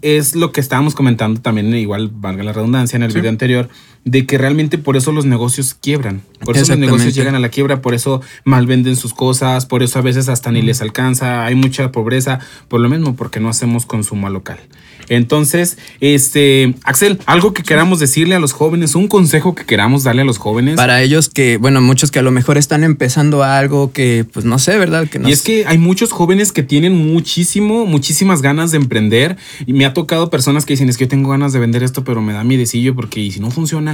es lo que estábamos comentando también, igual valga la redundancia, en el Sí. video anterior, de que realmente por eso los negocios quiebran. Por eso los negocios llegan a la quiebra, por eso mal venden sus cosas, por eso a veces hasta ni les alcanza, hay mucha pobreza, por lo mismo, porque no hacemos consumo local. Entonces, este, Axel, algo que queramos decirle a los jóvenes, un consejo que queramos darle a los jóvenes. Para ellos que, bueno, muchos que a lo mejor están empezando algo que, pues no sé, ¿verdad? Que no Y es que hay muchos jóvenes que tienen muchísimo, muchísimas ganas de emprender. Y me ha tocado personas que dicen, es que yo tengo ganas de vender esto, pero me da miedecillo porque ¿y si no funciona.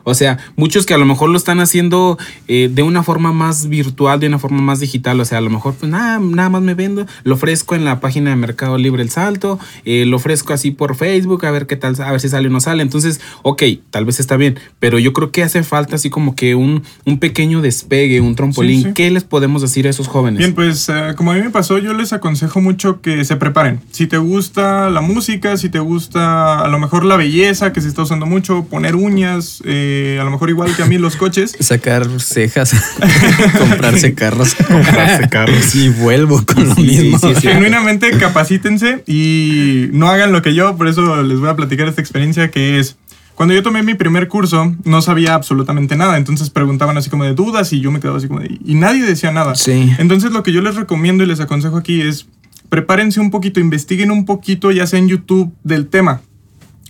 O sea, muchos que a lo mejor lo están haciendo eh, de una forma más virtual, de una forma más digital. O sea, a lo mejor, pues nada, nada más me vendo. Lo ofrezco en la página de Mercado Libre El Salto. eh, lo ofrezco así por Facebook, a ver qué tal, a ver si sale o no sale. Entonces, ok, tal vez está bien. Pero yo creo que hace falta así como que un, un pequeño despegue, un trampolín. Sí, sí. ¿Qué les podemos decir a esos jóvenes? Bien, pues eh, como a mí me pasó, yo les aconsejo mucho que se preparen. Si te gusta la música, si te gusta a lo mejor la belleza que se está usando mucho, poner uñas, eh, a lo mejor igual que a mí los coches. sacar cejas, comprarse carros. Comprarse carros. y vuelvo con lo Sí, mismo. sí, sí. Genuinamente capacítense y no hagan lo que yo, por eso les voy a platicar esta experiencia que es... Cuando yo tomé mi primer curso, no sabía absolutamente nada. Entonces preguntaban así como de dudas y yo me quedaba así como de... Y nadie decía nada. Sí. Entonces lo que yo les recomiendo y les aconsejo aquí es prepárense un poquito, investiguen un poquito, ya sea en YouTube, del tema,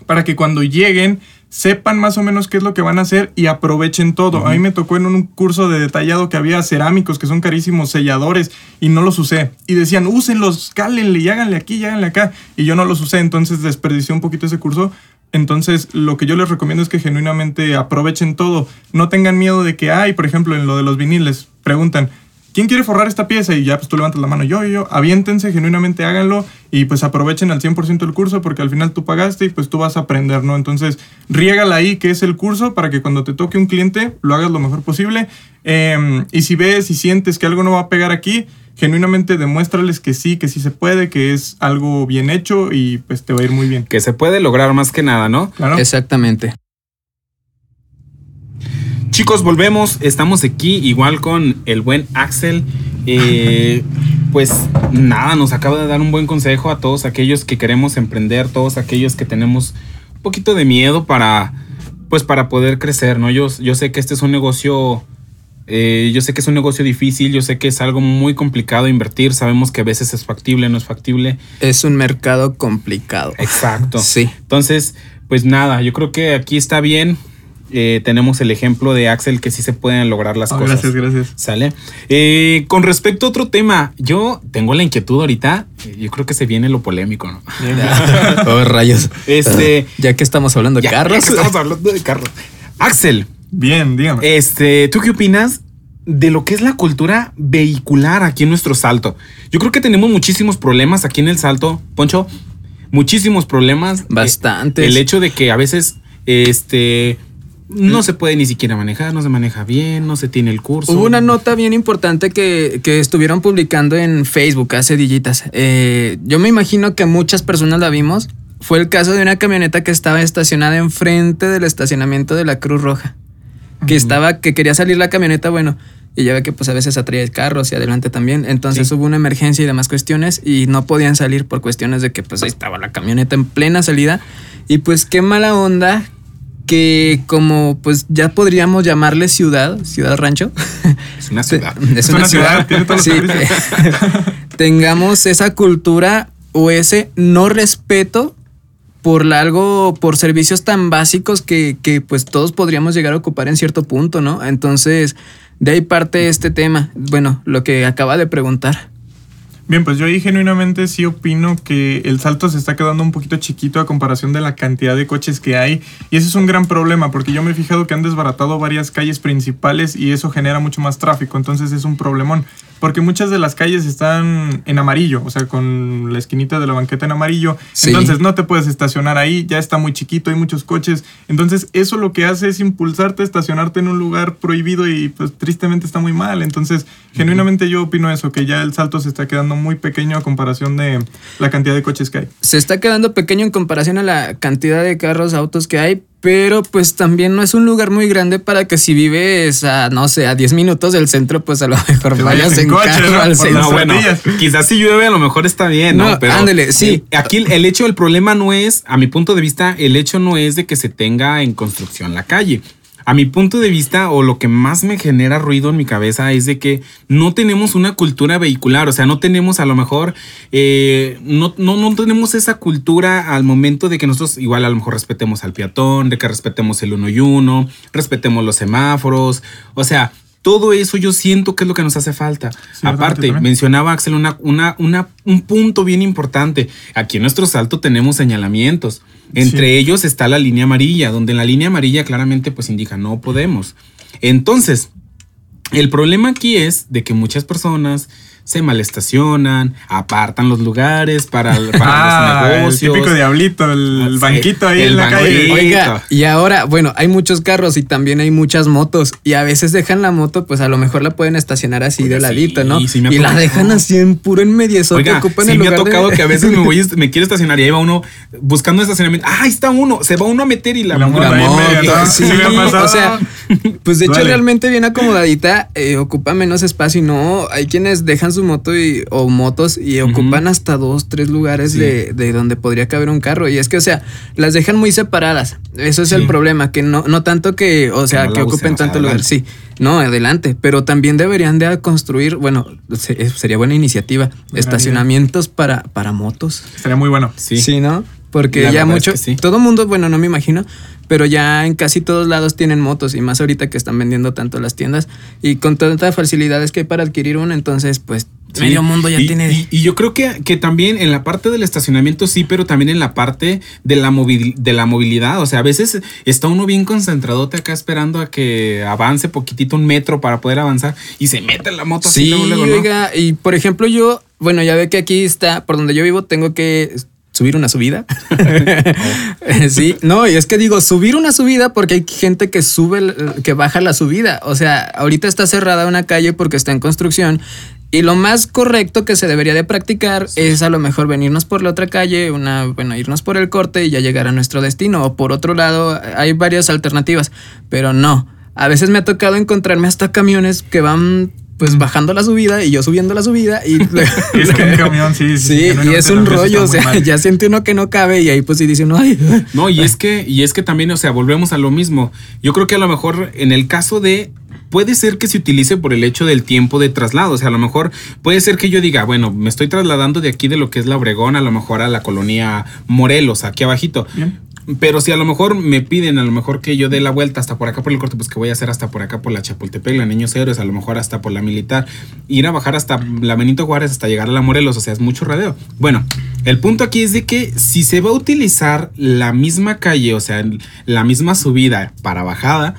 para que cuando lleguen sepan más o menos qué es lo que van a hacer y aprovechen todo. A mí me tocó en un curso de detallado que había cerámicos que son carísimos, selladores, y no los usé. Y decían, úsenlos, cálenle y háganle aquí y háganle acá. Y yo no los usé, entonces desperdicié un poquito ese curso. Entonces, lo que yo les recomiendo es que genuinamente aprovechen todo. No tengan miedo de que hay, por ejemplo, en lo de los viniles, preguntan, ¿quién quiere forrar esta pieza? Y ya pues tú levantas la mano, yo, yo, yo, aviéntense, genuinamente háganlo y pues aprovechen al 100% el curso porque al final tú pagaste y pues tú vas a aprender, ¿no? Entonces, riégala ahí que es el curso para que cuando te toque un cliente lo hagas lo mejor posible. Eh, y si ves y sientes que algo no va a pegar aquí, genuinamente demuéstrales que sí, que sí se puede, que es algo bien hecho y pues te va a ir muy bien. que se puede lograr más que nada, ¿no? Claro. Exactamente. Chicos, volvemos. Estamos aquí igual con el buen Axel. Eh, pues nada, nos acaba de dar un buen consejo a todos aquellos que queremos emprender, todos aquellos que tenemos un poquito de miedo para, pues para poder crecer, ¿no? Yo, yo sé que este es un negocio, eh, yo sé que es un negocio difícil, yo sé que es algo muy complicado invertir, sabemos que a veces es factible, no es factible. Es un mercado complicado. Exacto. Sí. Entonces, pues nada, yo creo que aquí está bien. Eh, tenemos el ejemplo de Axel que sí se pueden lograr las Oh, cosas. gracias, gracias. ¿Sale? Eh, con respecto a otro tema, yo tengo la inquietud ahorita. Yo creo que se viene lo polémico, ¿no? oh, rayos. Este. Ya que estamos hablando de ya- carros. ya que estamos hablando de carros. Axel, Bien, dígame. este, ¿tú qué opinas de lo que es la cultura vehicular aquí en nuestro salto? Yo creo que tenemos muchísimos problemas aquí en el salto, Poncho. Muchísimos problemas. Bastantes. Eh, El hecho de que a veces, este, no se puede ni siquiera manejar, no se maneja bien, no se tiene el curso. Hubo una nota bien importante que, que estuvieron publicando en Facebook hace dillitas. Eh, yo me imagino que muchas personas la vimos. Fue el caso de una camioneta que estaba estacionada enfrente del estacionamiento de la Cruz Roja. Que estaba, que quería salir la camioneta, bueno, y ya ve que pues a veces atrae carros y adelante también. Entonces Sí. hubo una emergencia y demás cuestiones y no podían salir por cuestiones de que pues ahí estaba la camioneta en plena salida. Y pues qué mala onda que como pues ya podríamos llamarle ciudad, ciudad rancho. Es una ciudad. Es, una ciudad, Sí, tengamos esa cultura o ese no respeto por algo, por servicios tan básicos que, que pues todos podríamos llegar a ocupar en cierto punto, ¿no? Entonces, de ahí parte este tema. Bueno, lo que acaba de preguntar. Bien, pues yo ahí genuinamente sí opino que el salto se está quedando un poquito chiquito a comparación de la cantidad de coches que hay. Y ese es un gran problema porque yo me he fijado que han desbaratado varias calles principales y eso genera mucho más tráfico. Entonces es un problemón. Porque muchas de las calles están en amarillo, o sea, con la esquinita de la banqueta en amarillo. Sí. Entonces no te puedes estacionar ahí, ya está muy chiquito, hay muchos coches. Entonces eso lo que hace es impulsarte a estacionarte en un lugar prohibido y pues tristemente está muy mal. Entonces genuinamente yo opino eso, que ya el salto se está quedando quedando muy pequeño a comparación de la cantidad de coches que hay. Se está quedando pequeño en comparación a la cantidad de carros, autos que hay, pero pues también no es un lugar muy grande para que si vives a, no sé, a 10 minutos del centro, pues a lo mejor Te vayas en coche, carro ¿no? al Por centro. No, bueno, quizás si llueve a lo mejor está bien, ¿no? No, Pero ándele, sí. Aquí el hecho, el problema no es, a mi punto de vista, el hecho no es de que se tenga en construcción la calle. A mi punto de vista, o lo que más me genera ruido en mi cabeza es de que no tenemos una cultura vehicular, o sea, no tenemos a lo mejor, eh, no, no, no tenemos esa cultura al momento de que nosotros igual a lo mejor respetemos al peatón, de que respetemos el uno y uno, respetemos los semáforos, o sea, todo eso yo siento que es lo que nos hace falta. Aparte, mencionaba Axel una, una, una, un punto bien importante. Aquí en nuestro salto tenemos señalamientos. Entre Sí. ellos está la línea amarilla, donde en la línea amarilla claramente pues indica no podemos. Entonces, el problema aquí es de que muchas personas se malestacionan, apartan los lugares para, para Ah, los el negocios. típico diablito, el Sí, banquito ahí el en la calle. Oiga, y ahora, bueno, hay muchos carros y también hay muchas motos. Y a veces dejan la moto, pues a lo mejor la pueden estacionar así Oiga, de sí, ladito, ¿no? sí y la dejan así en puro en medio. Oiga, ocupan sí el me ha de- tocado que a veces me voy, me quiero estacionar y ahí va uno buscando estacionamiento. Ah, ahí está uno, se va uno a meter y la, La moto La ahí en moto, medio, ¿no? sí, Sí me ha pasado. o sea, pues de hecho realmente bien acomodadita, eh, ocupa menos espacio y no, hay quienes dejan su moto y, o motos y ocupan hasta dos, tres lugares Sí. de, de donde podría caber un carro y es que, o sea, las dejan muy separadas, eso es Sí. el problema, que no, no tanto que, o sea, no que, ocupen usen, o sea, tanto lugar, sí, no, adelante, pero también deberían de construir, bueno, se- sería buena iniciativa, estacionamientos para, para motos. Estaría muy bueno. Sí. Sí, ¿no? Porque La ya verdad es mucho, que sí. todo mundo, bueno, no me imagino, pero ya en casi todos lados tienen motos y más ahorita que están vendiendo tanto las tiendas y con tantas facilidades que hay para adquirir una, entonces pues Sí. medio mundo ya y, tiene... Y, y yo creo que, que también en la parte del estacionamiento sí, pero también en la parte de la, movil- de la movilidad. O sea, a veces está uno bien concentradote acá esperando a que avance poquitito un metro para poder avanzar y se mete en la moto así Sí, luego, luego, ¿no? oiga, y por ejemplo yo, bueno, ya ve que aquí está, por donde yo vivo, tengo que subir una subida. sí, no, y es que digo, subir una subida porque hay gente que sube, que baja la subida. O sea, ahorita está cerrada una calle porque está en construcción. Y lo más correcto que se debería de practicar es a lo mejor venirnos por la otra calle, una, bueno, irnos por el corte y ya llegar a nuestro destino. O por otro lado, hay varias alternativas, pero no. A veces me ha tocado encontrarme hasta camiones que van pues bajando la subida y yo subiendo la subida y Es que un camión, sí, sí. Sí, y es un rollo, o sea, mal. ya siente uno que no cabe y ahí pues sí dice uno, ay, No, y es que, y es que también, o sea, volvemos a lo mismo. Yo creo que a lo mejor en el caso de. Puede ser que se utilice por el hecho del tiempo de traslado. O sea, a lo mejor puede ser que yo diga, bueno, me estoy trasladando de aquí de lo que es la Obregón, a lo mejor a la colonia Morelos, aquí abajito. Bien. Pero si a lo mejor me piden, a lo mejor que yo dé la vuelta hasta por acá por el corte, pues que voy a hacer hasta por acá por la Chapultepec, la Niños Héroes, a lo mejor hasta por la Militar, ir a bajar hasta la Benito Juárez hasta llegar a la Morelos, o sea, es mucho radeo. Bueno, el punto aquí es de que si se va a utilizar la misma calle, o sea, la misma subida para bajada,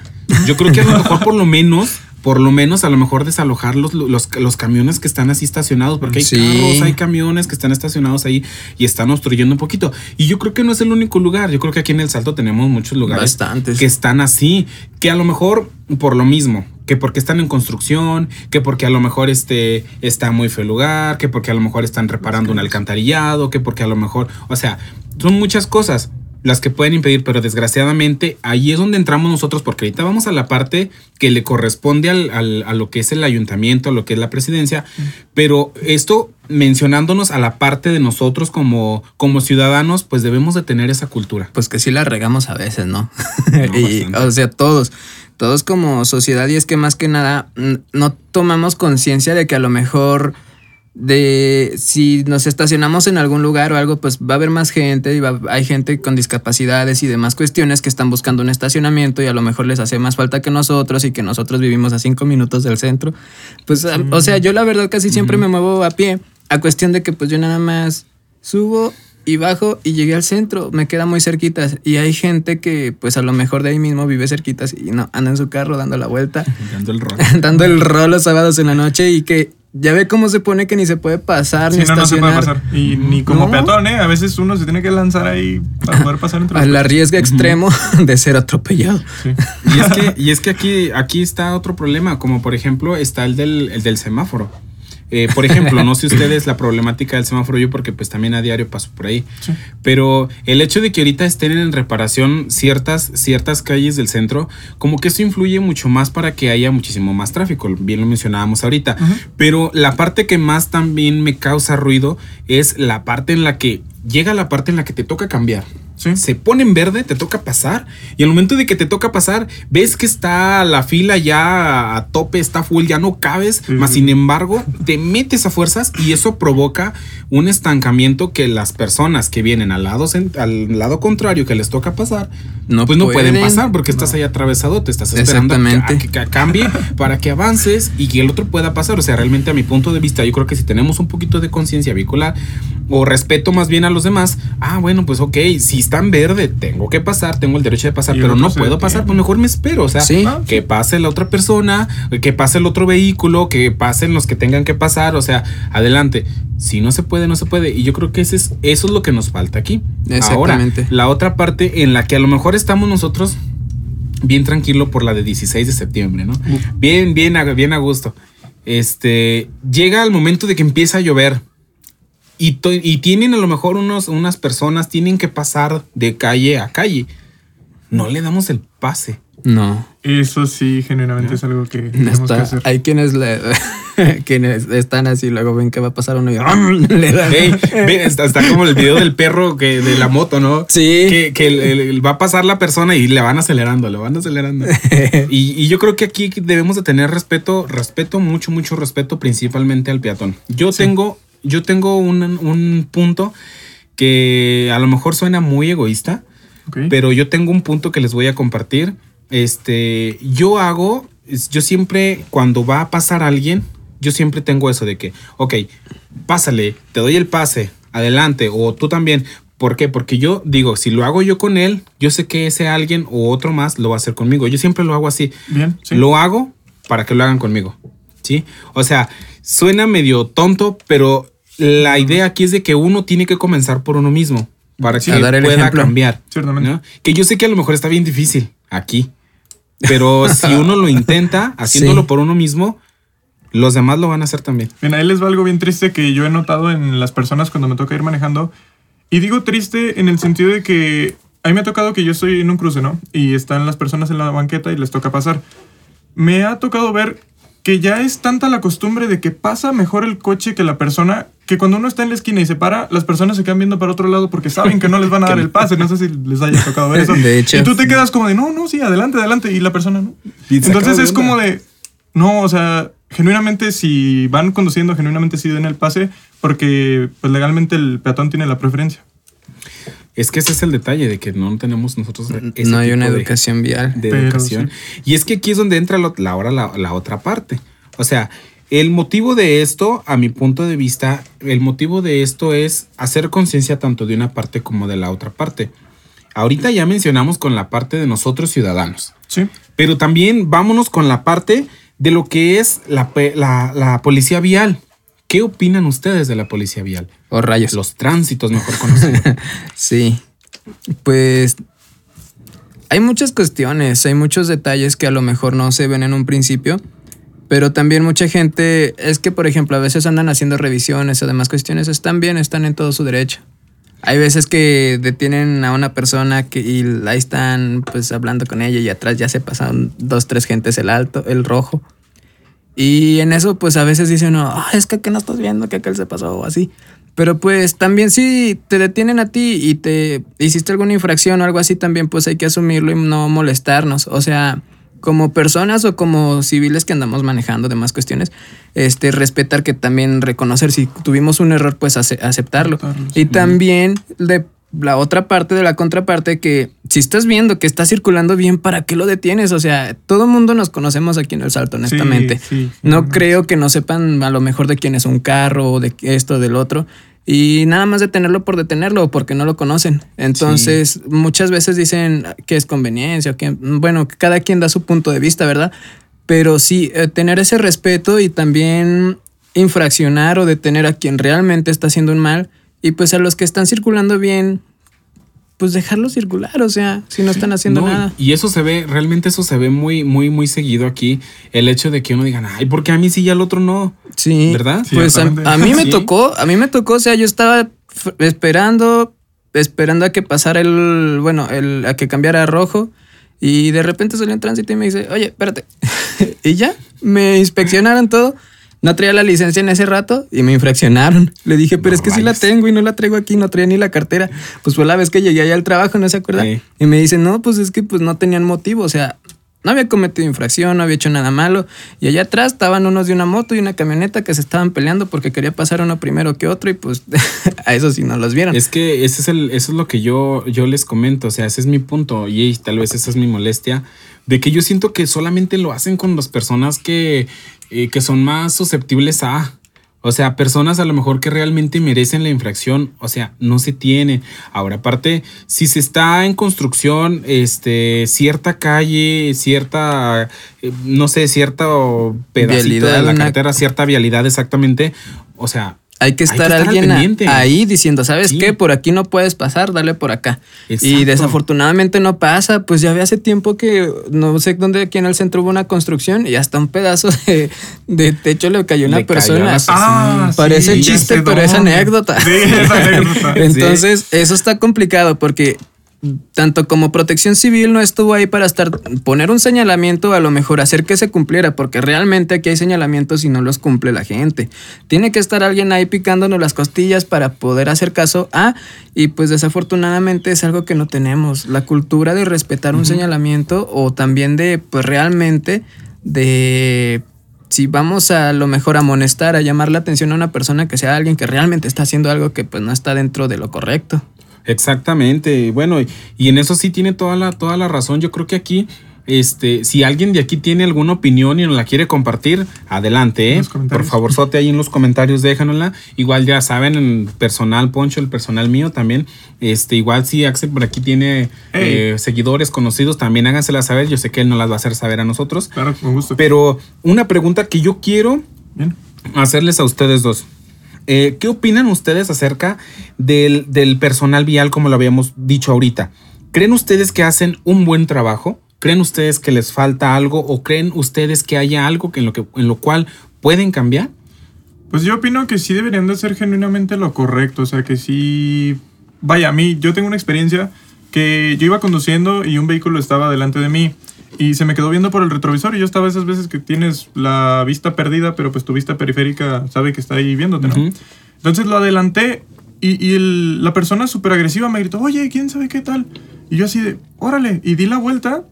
yo creo que a lo mejor por lo menos por lo menos a lo mejor desalojar los, los, los camiones que están así estacionados, porque hay Sí. carros, hay camiones que están estacionados ahí y están obstruyendo un poquito. Y yo creo que no es el único lugar, yo creo que aquí en El Salto tenemos muchos lugares Bastantes. que están así, que a lo mejor por lo mismo, que porque están en construcción, que porque a lo mejor este está muy feo el lugar, que porque a lo mejor están reparando un alcantarillado, que porque a lo mejor, o sea, son muchas cosas las que pueden impedir, pero desgraciadamente ahí es donde entramos nosotros, porque ahorita vamos a la parte que le corresponde al, al- a lo que es el ayuntamiento, a lo que es la presidencia, pero esto mencionándonos a la parte de nosotros como, como ciudadanos, pues debemos de tener esa cultura. pues que sí la regamos a veces, ¿no? No, y, o sea, todos, todos como sociedad y es que más que nada no tomamos conciencia de que a lo mejor de si nos estacionamos en algún lugar o algo, pues va a haber más gente y va- hay gente con discapacidades y demás cuestiones que están buscando un estacionamiento y a lo mejor les hace más falta que nosotros y que nosotros vivimos a cinco minutos del centro. Pues, a- o sea, yo la verdad casi siempre me muevo a pie, a cuestión de que pues yo nada más subo y bajo y llegué al centro, me queda muy cerquitas y hay gente que pues a lo mejor de ahí mismo vive cerquitas y no anda en su carro dando la vuelta, Dando el rol. dando el rol los sábados en la noche y que ya ve cómo se pone que ni se puede pasar Sí, ni no, no se puede estacionar. pasar. Y ni como No. peatón, ¿eh? A veces uno se tiene que lanzar ahí para poder pasar entre los Al coches. riesgo extremo de ser atropellado. Sí. Y es que, y es que aquí, aquí está otro problema, como por ejemplo está el del, el del semáforo. Eh, por ejemplo, no sé ustedes la problemática del semáforo, yo porque pues también a diario paso por ahí. Pero el hecho de que ahorita estén en reparación ciertas, ciertas calles del centro, como que eso influye mucho más para que haya muchísimo más tráfico, bien lo mencionábamos ahorita. Pero la parte que más también me causa ruido es la parte en la que llega la parte en la que te toca cambiar. Se pone en verde, te toca pasar. Y al momento de que te toca pasar, ves que está la fila ya a tope, está full, ya no cabes. Más sin embargo, te metes a fuerzas y eso provoca un estancamiento que las personas que vienen al lado, al lado contrario que les toca pasar, no pues no pueden, pasar porque estás ahí atravesado, te estás esperando a que, que, cambie para que avances y que el otro pueda pasar. O sea, realmente a mi punto de vista, yo creo que si tenemos un poquito de conciencia vehicular o respeto más bien a los demás, ah, bueno, pues ok, si está en verde, tengo que pasar, tengo el derecho de pasar, pero no puedo pasar, pues mejor me espero, o sea, ah, que pase la otra persona, que pase el otro vehículo, que pasen los que tengan que pasar, o sea, adelante. Si no se puede, no se puede. Y yo creo que ese es, eso es lo que nos falta aquí. Exactamente. Ahora, la otra parte en la que a lo mejor estamos nosotros bien tranquilo por la de 16 de septiembre, ¿no? Bien, bien, bien a gusto. Este, llega el momento de que empieza a llover y, tienen a lo mejor unos, unas personas, tienen que pasar de calle a calle. No le damos el pase. No. Eso sí, generalmente es algo que tenemos que hacer. Hay quienes le, quienes están así, luego ven que va a pasar uno y le dan. está, como el video del perro que, de la moto, ¿no? Sí. Que, que va a pasar la persona y le van acelerando, le van acelerando. y, y, yo creo que aquí debemos de tener respeto, respeto, mucho, mucho respeto, principalmente al peatón. Yo tengo yo tengo un, punto que a lo mejor suena muy egoísta, pero yo tengo un punto que les voy a compartir. Este, yo hago, yo siempre, cuando va a pasar alguien, yo siempre tengo eso de que, ok, pásale, te doy el pase, adelante, o tú también. ¿Por qué? Porque yo digo, si lo hago yo con él, yo sé que ese alguien o otro más lo va a hacer conmigo. Yo siempre lo hago así. Bien. Lo hago para que lo hagan conmigo. ¿Sí? O sea, suena medio tonto, pero la idea aquí es de que uno tiene que comenzar por uno mismo para que pueda cambiar. Que yo sé que a lo mejor está bien difícil aquí, pero si uno lo intenta haciéndolo por uno mismo, los demás lo van a hacer también. Bien, ahí les va algo bien triste que yo he notado en las personas cuando me toca ir manejando. Y digo triste en el sentido de que a mí me ha tocado que yo estoy en un cruce, ¿no? Y están las personas en la banqueta y les toca pasar. Me ha tocado ver que ya es tanta la costumbre de que pasa mejor el coche que la persona, que cuando uno está en la esquina y se para, las personas se quedan viendo para otro lado porque saben que no les van a dar el pase. No sé si les haya tocado ver eso. De hecho, y tú te quedas como de, no, no, sí, adelante, adelante. Y la persona no. Entonces es como de, no, o sea, genuinamente si van conduciendo, genuinamente sí den el pase porque pues legalmente el peatón tiene la preferencia. Es que ese es el detalle de que no tenemos nosotros. no hay una educación vial. De educación. Y es que aquí es donde entra la, la, la, otra parte. O sea, el motivo de esto, a mi punto de vista, el motivo de esto es hacer conciencia tanto de una parte como de la otra parte. Ahorita ya mencionamos con la parte de nosotros ciudadanos. Sí. Pero también vámonos con la parte de lo que es la, la policía vial. ¿Qué opinan ustedes de la policía vial? O rayos. Los tránsitos, mejor conocidos. sí. Pues hay muchas cuestiones, hay muchos detalles que a lo mejor no se ven en un principio, pero también mucha gente, es que por ejemplo a veces andan haciendo revisiones o demás cuestiones, están bien, están en todo su derecho. Hay veces que detienen a una persona que, y ahí están pues hablando con ella y atrás ya se pasan dos, tres gentes el alto, el rojo. Y en eso, pues a veces dicen, no, ah, es que ¿qué no estás viendo que aquel se pasó o así. Pero pues también si te detienen a ti y te hiciste alguna infracción o algo así, también pues hay que asumirlo y no molestarnos. O sea, como personas o como civiles que andamos manejando demás cuestiones, este, respetar que también reconocer si tuvimos un error, pues aceptarlo. Y también de la otra parte de la contraparte que si estás viendo que está circulando bien, ¿para qué lo detienes? O sea, todo mundo nos conocemos aquí en el salto, honestamente. no creo que no sepan a lo mejor de quién es un carro o de esto, del otro. Y nada más detenerlo por detenerlo porque no lo conocen. Entonces, muchas veces dicen que es conveniencia, que, bueno, cada quien da su punto de vista, ¿verdad? Pero sí, eh, tener ese respeto y también infraccionar o detener a quien realmente está haciendo un mal y pues a los que están circulando bien, pues dejarlo circular, o sea, si no están haciendo No, nada. Y eso se ve, realmente eso se ve muy, muy, muy seguido aquí. El hecho de que uno diga, ay, porque a mí sí y al otro no. Sí. ¿Verdad? Pues a, Ciertamente. a mí me Sí. tocó, a mí me tocó, o sea, yo estaba esperando, esperando a que pasara el, bueno, el, a que cambiara a rojo. Y de repente salió un tránsito y me dice, oye, espérate. y ya, me inspeccionaron todo. No traía la licencia en ese rato y me infraccionaron. Le dije, pero No es que sí la tengo y no la traigo aquí, no traía ni la cartera. Pues fue la vez que llegué allá al trabajo, ¿no se acuerda? Sí. Y me dicen, no, pues es que pues no tenían motivo, o sea, no había cometido infracción, no había hecho nada malo. Y allá atrás estaban unos de una moto y una camioneta que se estaban peleando porque quería pasar uno primero que otro y pues a eso sí no los vieron. Es que es el, eso es lo que yo, yo les comento. O sea, ese es mi punto. Y tal vez esa es mi molestia. De que yo siento que solamente lo hacen con las personas que, eh, que son más susceptibles a. O sea, personas a lo mejor que realmente merecen la infracción, o sea, no se tiene. Ahora, aparte, si se está en construcción, este, cierta calle, cierta, eh, no sé, cierta pedacito Vialidad, de la una- carretera, cierta vialidad exactamente, o sea, hay que estar, al alguien ahí diciendo, ¿sabes Sí. qué? Por aquí no puedes pasar, dale por acá. Y desafortunadamente no pasa, pues ya ve hace tiempo que no sé dónde aquí en el centro hubo una construcción y hasta un pedazo de, de techo le cayó una Le persona. Ah, Parece sí, chiste, pero es anécdota. Sí, es anécdota. Entonces, eso está complicado porque tanto como protección civil no estuvo ahí para estar poner un señalamiento, a lo mejor hacer que se cumpliera, porque realmente aquí hay señalamientos y no los cumple la gente. Tiene que estar alguien ahí picándonos las costillas para poder hacer caso a, y pues desafortunadamente es algo que no tenemos, la cultura de respetar un señalamiento o también de pues realmente de si vamos a lo mejor a amonestar, a llamar la atención a una persona que sea alguien que realmente está haciendo algo que pues no está dentro de lo correcto. Exactamente. Bueno, y, y en eso sí tiene toda la, toda la razón. Yo creo que aquí, este, si alguien de aquí tiene alguna opinión y nos la quiere compartir, adelante, ¿eh? Por favor, sote ahí en los comentarios, déjanosla. Igual ya saben, en personal Poncho, el personal mío también. Este, igual si Axel por aquí tiene eh, seguidores conocidos, también háganselas saber. Yo sé que él no las va a hacer saber a nosotros. Claro, con gusto. Pero una pregunta que yo quiero Bien. hacerles a ustedes dos. Eh, ¿Qué opinan ustedes acerca del, personal vial, como lo habíamos dicho ahorita? ¿Creen ustedes que hacen un buen trabajo? ¿Creen ustedes que les falta algo? ¿O creen ustedes que haya algo en, lo que, en lo cual pueden cambiar? Pues yo opino que sí deberían de hacer genuinamente lo correcto. O sea, que sí. Vaya, a mí, yo tengo una experiencia que yo iba conduciendo y un vehículo estaba delante de mí y se me quedó viendo por el retrovisor y yo estaba esas veces que tienes la vista perdida, pero pues tu vista periférica sabe que está ahí viéndote, ¿no? Ujú. Entonces lo adelanté y, y el- la persona súper agresiva me gritó, oye, ¿quién sabe qué tal? Y yo así de, órale, y di la vuelta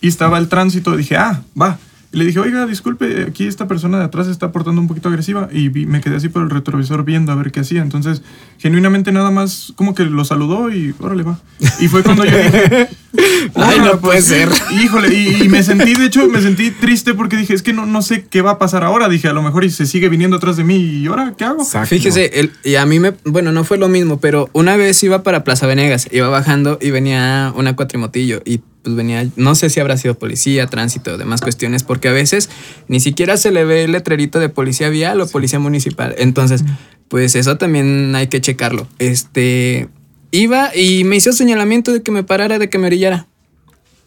y estaba el tránsito. Dije, ah, va. Y le dije, oiga, disculpe, aquí esta persona de atrás se está portando un poquito agresiva. Y vi- me quedé así por el retrovisor viendo a ver qué hacía. Entonces, genuinamente nada más como que lo saludó y órale, va. Y fue cuando yo dije, Ay, no "Órale, puede ser". Híjole, y, y me sentí, de hecho, me sentí triste porque dije, es que no, no sé qué va a pasar ahora. Dije, a lo mejor y se sigue viniendo atrás de mí y ahora, ¿qué hago? Exacto. Fíjese, el- y a mí me, bueno, no fue lo mismo, pero una vez iba para Plaza Venegas, iba bajando y venía una cuatrimotillo y pues venía, no sé si habrá sido policía, tránsito o demás cuestiones, porque a veces ni siquiera se le ve el letrerito de policía vial o policía municipal. Entonces, pues eso también hay que checarlo. Este, iba y me hizo señalamiento de que me parara, de que me orillara.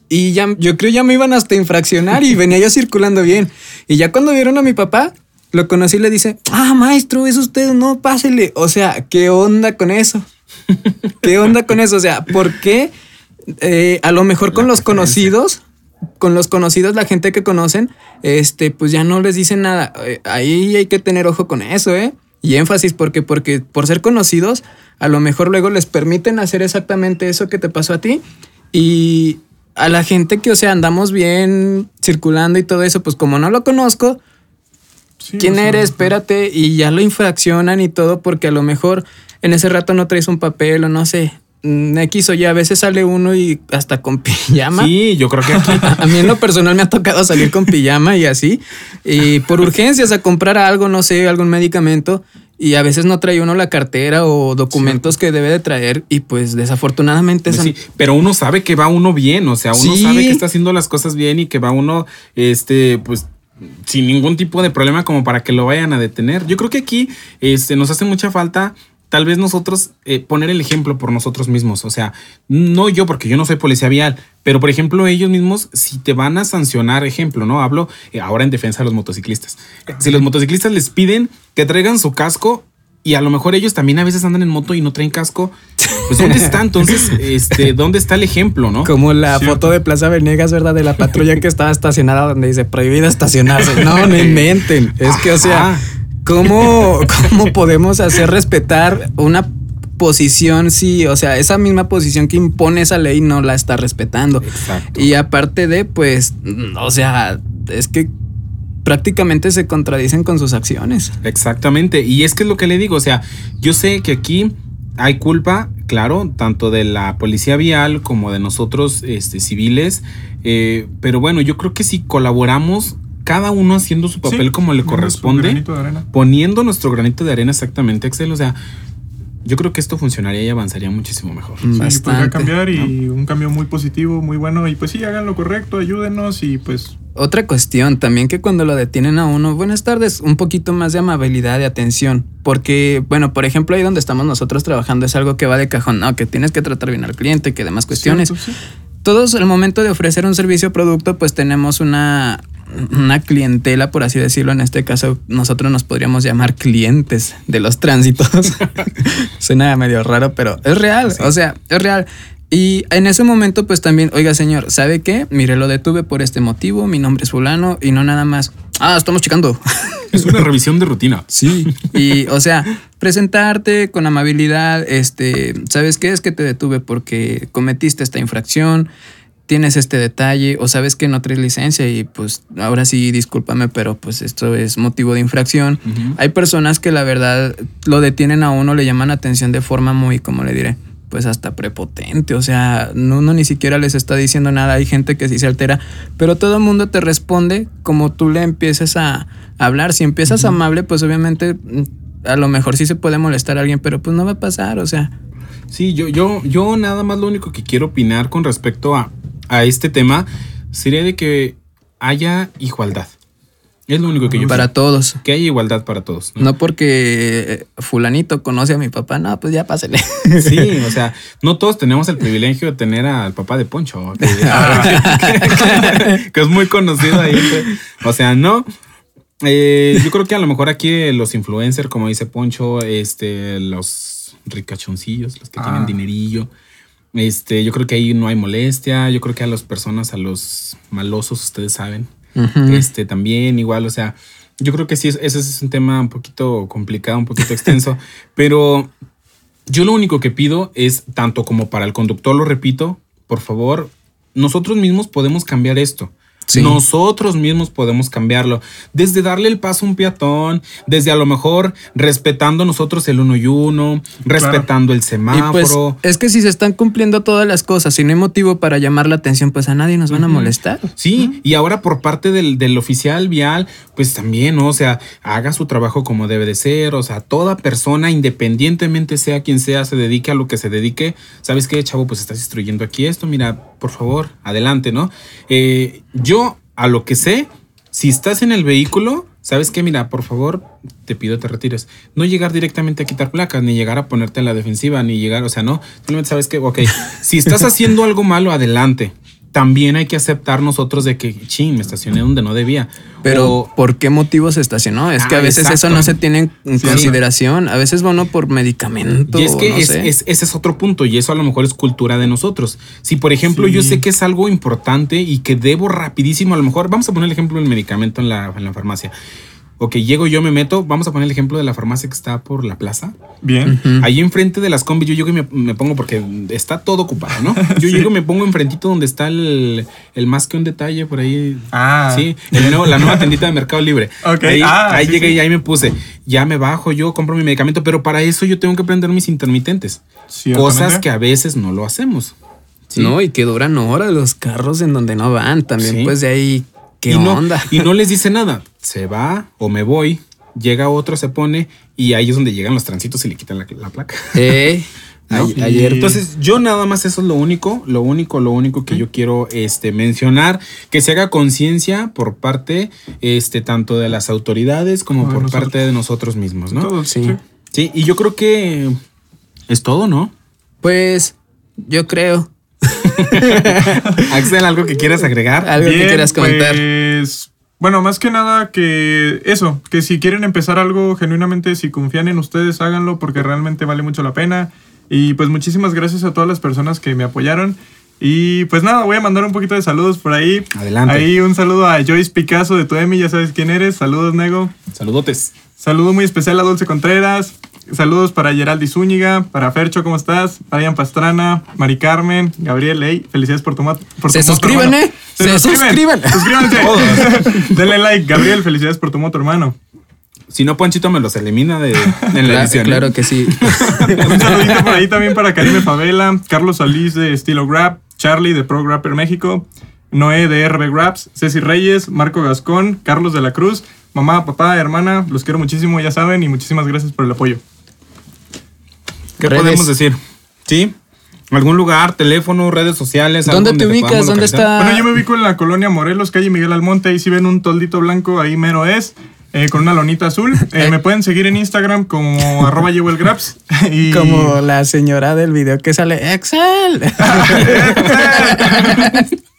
Y ya, yo creo ya me iban hasta infraccionar y venía yo circulando bien. Y ya cuando vieron a mi papá, lo conocí y le dice, ah, maestro, es usted, no, pásele. O sea, ¿qué onda con eso? ¿Qué onda con eso? O sea, ¿por qué eh, a lo mejor con La los conocidos, con los conocidos, la gente que conocen, este, pues ya no les dicen nada. Eh, ahí hay que tener ojo con eso, ¿eh? Y énfasis, porque, porque por ser conocidos, a lo mejor luego les permiten hacer exactamente eso que te pasó a ti. Y a la gente que, o sea, andamos bien circulando y todo eso, pues como no lo conozco, Sí, ¿quién o sea, eres? Espérate, y ya lo infraccionan y todo, porque a lo mejor en ese rato no traes un papel o no sé. Mm, X o Y, a veces sale uno y hasta con pijama. Sí, yo creo que aquí. A mí en lo personal me ha tocado salir con pijama y así. Y por urgencias a comprar algo, no sé, algún medicamento. Y a veces no trae uno la cartera o documentos que debe de traer. Y pues desafortunadamente... Pues sí, pero uno sabe que va uno bien, o sea, uno Sí. sabe que está haciendo las cosas bien y que va uno, este, pues, sin ningún tipo de problema como para que lo vayan a detener. Yo creo que aquí, este, nos hace mucha falta tal vez nosotros eh, poner el ejemplo por nosotros mismos. O sea, no yo, porque yo no soy policía vial, pero por ejemplo, ellos mismos, si te van a sancionar, ejemplo, ¿no? Hablo eh, ahora en defensa de los motociclistas. Si los motociclistas les piden que traigan su casco y a lo mejor ellos también a veces andan en moto y no traen casco, pues ¿dónde está entonces? Este, ¿dónde está el ejemplo, no? Como la foto de Plaza Venegas, ¿verdad? De la patrulla que estaba estacionada donde dice prohibido estacionarse. No, no inventen. Es que, o sea, Ajá. ¿Cómo, cómo podemos hacer respetar una posición si, o sea, esa misma posición que impone esa ley no la está respetando? Exacto. Y aparte de, pues, o sea, es que prácticamente se contradicen con sus acciones. Exactamente. Y es que es lo que le digo. O sea, yo sé que aquí hay culpa, claro, tanto de la policía vial como de nosotros este, civiles. eh, pero bueno, yo creo que si colaboramos, cada uno haciendo su papel Sí, como le corresponde, granito de arena. poniendo nuestro granito de arena exactamente, Excel. O sea, yo creo que esto funcionaría y avanzaría muchísimo mejor. Sí, podría Bastante. cambiar y un cambio muy positivo, muy bueno. Y pues sí, hagan lo correcto, ayúdenos y pues Otra cuestión también que cuando lo detienen a uno, buenas tardes, un poquito más de amabilidad, de atención, porque, bueno, por ejemplo, ahí donde estamos nosotros trabajando es algo que va de cajón, no, que tienes que tratar bien al cliente, que demás cuestiones. Cierto, sí. Todos al momento de ofrecer un servicio o producto, pues tenemos una, una clientela, por así decirlo. En este caso, nosotros nos podríamos llamar clientes de los tránsitos. Suena medio raro, pero es real. O sea, es real. Y en ese momento, pues también, oiga, señor, ¿sabe qué? Mire, lo detuve por este motivo, mi nombre es fulano, y no nada más. Ah, estamos checando. Es una revisión de rutina. Sí. Y, o sea, presentarte con amabilidad, este, ¿sabes qué? Es que te detuve porque cometiste esta infracción, tienes este detalle, o sabes que no traes licencia y pues ahora sí, discúlpame, pero pues esto es motivo de infracción. Hay personas que la verdad lo detienen a uno, le llaman atención de forma muy, como le diré, pues hasta prepotente, o sea, no, uno ni siquiera les está diciendo nada, hay gente que sí se altera, pero todo el mundo te responde como tú le empieces a hablar, si empiezas amable, pues obviamente a lo mejor sí se puede molestar a alguien, pero pues no va a pasar, o sea, Sí, yo, yo, yo nada más lo único que quiero opinar con respecto a, a este tema sería de que haya igualdad. Es lo único que yo para pienso. todos. Que haya igualdad para todos. ¿no? No porque eh, fulanito conoce a mi papá, no, pues ya pásele. Sí, o sea, no todos tenemos el privilegio de tener al papá de Poncho, que, que- que es muy conocido ahí. O sea, no. Eh, yo creo que a lo mejor aquí los influencers, como dice Poncho, este, los ricachoncillos, los que Ah. tienen dinerillo, este, yo creo que ahí no hay molestia. Yo creo que a las personas, a los malosos, ustedes saben, este, también igual, o sea, yo creo que sí, es- ese es un tema un poquito complicado, un poquito extenso, pero yo lo único que pido es, tanto como para el conductor, lo repito, por favor, nosotros mismos podemos cambiar esto. Sí. Nosotros mismos podemos cambiarlo. Desde darle el paso a un peatón, desde a lo mejor respetando nosotros el uno y uno, respetando el Y pues semáforo. es que si se están cumpliendo todas las cosas y no hay motivo para llamar la atención, pues a nadie nos van a molestar. Sí, y ahora por parte del, del oficial vial, pues también, ¿no? O sea, haga su trabajo como debe de ser. O sea, toda persona, independientemente sea quien sea, se dedique a lo que se dedique. ¿Sabes qué, chavo? Pues estás instruyendo aquí esto. Mira, por favor, adelante, ¿no? Eh, yo, a lo que sé, si estás en el vehículo, ¿sabes qué? Mira, por favor, te pido te retires. No llegar directamente a quitar placas, ni llegar a ponerte a la defensiva, ni llegar, o sea, no. Simplemente sabes que, ok, si estás haciendo algo malo, adelante. También hay que aceptar nosotros de que, ching, me estacioné donde no debía. Pero O- ¿por qué motivo se estacionó? Es que a Ah, veces eso no se tiene en Sí, consideración. A veces va uno por medicamento. Y es que no es- sé. es- ese es otro punto y eso a lo mejor es cultura de nosotros. Si por ejemplo Sí. yo sé que es algo importante y que debo rapidísimo, a lo mejor vamos a poner el ejemplo del medicamento en la, en la farmacia. Ok, llego yo, me meto, vamos a poner el ejemplo de la farmacia que está por la plaza. Bien. Ahí enfrente de las combis yo llego y me, me pongo porque está todo ocupado, ¿no? Yo llego y me pongo enfrentito donde está el, el más que un detalle por ahí. Ah. Sí, el nuevo- la nueva tendita de Mercado Libre. Ok, Ahí, ah, ahí sí, llegué sí. y ahí me puse. Ya me bajo, yo compro mi medicamento, pero para eso yo tengo que prender mis intermitentes. Cosas que a veces no lo hacemos. Sí. No, y que duran horas los carros en donde no van. También, Sí. pues de ahí, ¿qué y no, onda? Y no les dice nada. Se va o me voy. Llega otro, se pone y ahí es donde llegan los transitos y le quitan la, la placa. Eh, ¿no? ayer. Entonces, yo nada más eso es lo único, lo único, lo único que yo quiero este, mencionar, que se haga conciencia por parte este, tanto de las autoridades como por nosotros. parte de nosotros mismos, ¿no? Todos, Sí. sí. Sí, y yo creo que es todo, ¿no? Pues yo creo. Axel, ¿algo que quieras agregar? Algo que quieras comentar. Pues, bueno, más que nada que eso, que si quieren empezar algo genuinamente, si confían en ustedes, háganlo porque realmente vale mucho la pena. Y pues muchísimas gracias a todas las personas que me apoyaron. Y pues nada, voy a mandar un poquito de saludos por ahí. Adelante. Ahí un saludo a Joyce Picasso de Tuemi, ya sabes quién eres. Saludos, Nego. Saludotes. Saludo muy especial a Dulce Contreras. Saludos para Geraldi Zúñiga, para Fercho, ¿cómo estás? Marian Pastrana, Mari Carmen, Gabriel, hey, felicidades por tu moto. por Se tu moto, suscriben, hermano. ¿eh? Se suscriben. Suscríbanse. Denle like. Gabriel, felicidades por tu moto, hermano. Si no, Ponchito me los elimina de, la edición. ¿eh? claro que sí. Un saludito por ahí también para Karime Favela, Carlos Solís de Estilo Grab, Charlie de Pro Grapper México, Noé de RB Graps, Ceci Reyes, Marco Gascón, Carlos de la Cruz, mamá, papá, hermana, los quiero muchísimo, ya saben, y muchísimas gracias por el apoyo. ¿Qué Redes. podemos decir? ¿Sí? ¿Algún lugar, teléfono, redes sociales? algo ¿Dónde te donde ubicas? podamos ¿Dónde localizar? está? Bueno, yo me ubico en la colonia Morelos, calle Miguel Almonte. Ahí si ven un toldito blanco, ahí mero es. Eh, con una lonita azul. Eh, Eh. Me pueden seguir en Instagram como arroba llevo el Graps. Y Como la señora del video que sale Excel.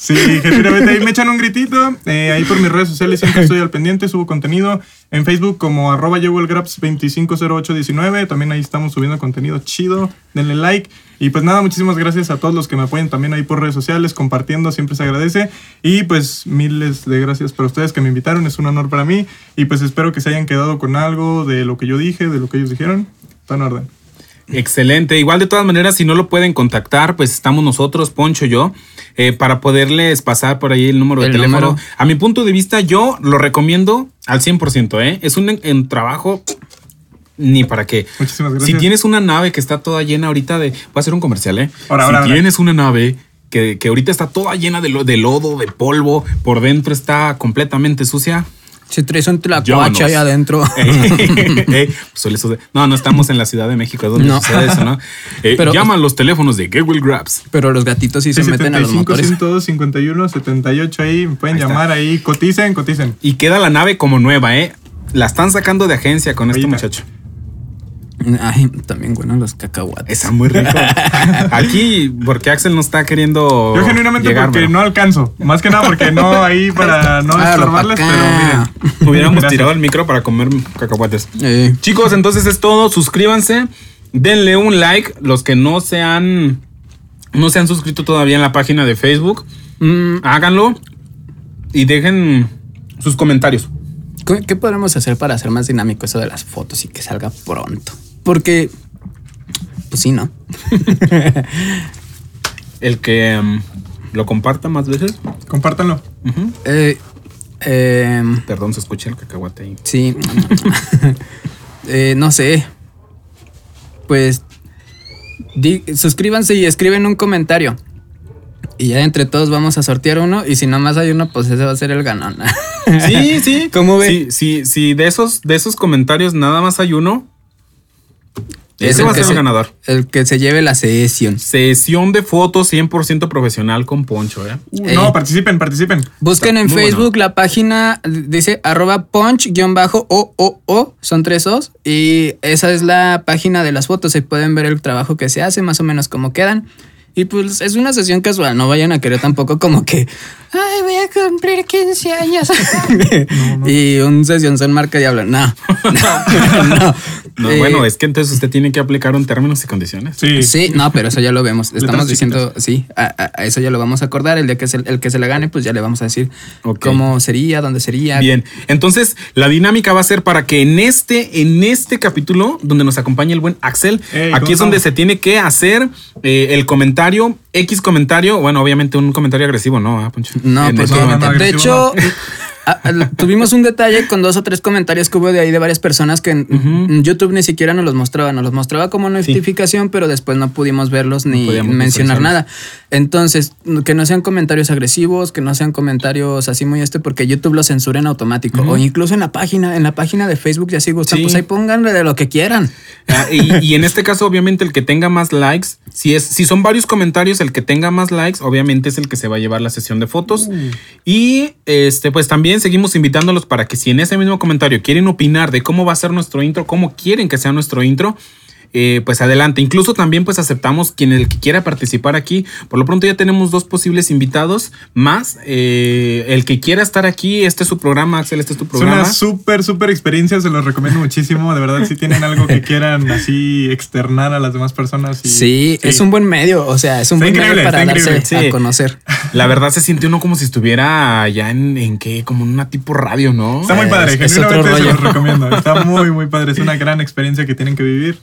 Sí, genuinamente ahí me echan un gritito. eh, ahí por mis redes sociales siempre estoy al pendiente, subo contenido. En Facebook como arroba llevo el Graps 250819. También ahí estamos subiendo contenido chido. Denle like. Y pues nada, muchísimas gracias a todos los que me apoyan también ahí por redes sociales, compartiendo, siempre se agradece. Y pues miles de gracias para ustedes que me invitaron, es un honor para mí. Y pues espero que se hayan quedado con algo de lo que yo dije, de lo que ellos dijeron. Está en orden. Excelente. Igual de todas maneras, si no lo pueden contactar, pues estamos nosotros, Poncho y yo, eh, para poderles pasar por ahí el número de El teléfono. número. A mi punto de vista, yo lo recomiendo al 100%, ¿eh? Es un en- en trabajo ni para qué. Muchísimas Si gracias. tienes una nave que está toda llena ahorita de... Voy a hacer un comercial, ¿eh? Ahora, si ahora, ahora. tienes una nave que, que ahorita está toda llena de, lo- de lodo, de polvo, por dentro está completamente sucia, Si traes un tlacuache ahí adentro. Ey, suele suceder. No, no estamos en la Ciudad de México, es donde No. sucede eso, ¿no? Eh, Pero- llama a los teléfonos de Google Grabs. Pero los gatitos sí se Sí, meten a los 75, motores. 102, 51, 78 ahí, me pueden Ahí está. llamar ahí, coticen, coticen. Y queda la nave como nueva, ¿eh? La están sacando de agencia con este muchacho. Ay, también bueno los cacahuates. Está muy rico. Aquí, porque Axel no está queriendo. Yo genuinamente llegar, porque no alcanzo. Más que nada porque no ahí para no Claro, estorbarles, pero miren. Hubiéramos Gracias. tirado el micro para comer cacahuates. Eh, Chicos, entonces es todo. Suscríbanse. Denle un like. Los que no se han. No se han suscrito todavía en la página de Facebook. mm, Háganlo. Y dejen sus comentarios. ¿qué- ¿Qué podremos hacer para hacer más dinámico eso de las fotos y que salga pronto? Porque, pues sí, ¿no? El que mm, lo comparta más veces. Compártanlo. Eh, em, Perdón, se escucha el cacahuate ahí. sí. Eh, no sé. Pues di- suscríbanse y escriben un comentario. Y ya entre todos vamos a sortear uno. Y si nomás hay uno, pues ese va a ser el ganón. Sí, sí. ¿Cómo ve? Sí, sí, sí, de esos, de esos comentarios nada más hay uno. Es Ese el va a ser el se- ganador. El que se lleve la sesión. Sesión de fotos 100% profesional con Poncho, ¿eh? No, participen, participen. Busquen Está en Facebook la página, dice arroba punch-o-o-o, son tres O's, y esa es la página de las fotos, ahí pueden ver el trabajo que se hace, más o menos cómo quedan. Y pues es una sesión casual, no vayan a querer tampoco como que, ay, voy a cumplir 15 años. Y un sesión son marca diablo, no. no. no. No, Eh, bueno, es que entonces usted tiene que aplicar un términos y condiciones. Sí. Sí, no, pero eso ya lo vemos. Estamos diciendo, sí, a, eso ya lo vamos a acordar. El día que se, el que se le gane, pues ya le vamos a decir cómo sería, dónde sería. Bien, entonces la dinámica va a ser para que en este, en este capítulo, donde nos acompaña el buen Axel, aquí ¿cómo es donde se tiene que hacer eh, el comentario, X comentario, bueno, obviamente un comentario agresivo, ¿no? Ah, Poncho? No, este no, no, momento. de hecho a- a- tuvimos un detalle con dos o tres comentarios que hubo de ahí de varias personas que en YouTube ni siquiera nos los mostraba, nos los mostraba como notificación, pero después no pudimos verlos ni mencionar nada. Entonces, que no sean comentarios agresivos, que no sean comentarios así muy este, porque YouTube los censura en automático. O incluso en la página, en la página de Facebook, ya si gustan, Sí. pues ahí pónganle de lo que quieran. Ah, y, y en este caso, obviamente, el que tenga más likes, si es, si son varios comentarios, el que tenga más likes, obviamente es el que se va a llevar la sesión de fotos. Y este, pues también seguimos seguimos invitándolos para que si en ese mismo comentario quieren opinar de cómo va a ser nuestro intro, cómo quieren que sea nuestro intro, eh, pues adelante. Incluso también pues aceptamos quien el que quiera participar aquí. Por lo pronto ya tenemos dos posibles invitados más. Eh, el que quiera estar aquí, este es su programa, Axel, este es tu Es programa. una súper, súper experiencia, se los recomiendo muchísimo. De verdad, si tienen algo que quieran así externar a las demás personas. y- Sí, es un buen medio, o sea, es un Está buen medio para darse. Sí. a conocer. La verdad se siente uno como si estuviera allá en, en qué, como en una tipo radio, ¿no? Está muy padre, Es- es otro genuinamente se rollo. los recomiendo. Está muy, muy padre. Es una gran experiencia que tienen que vivir.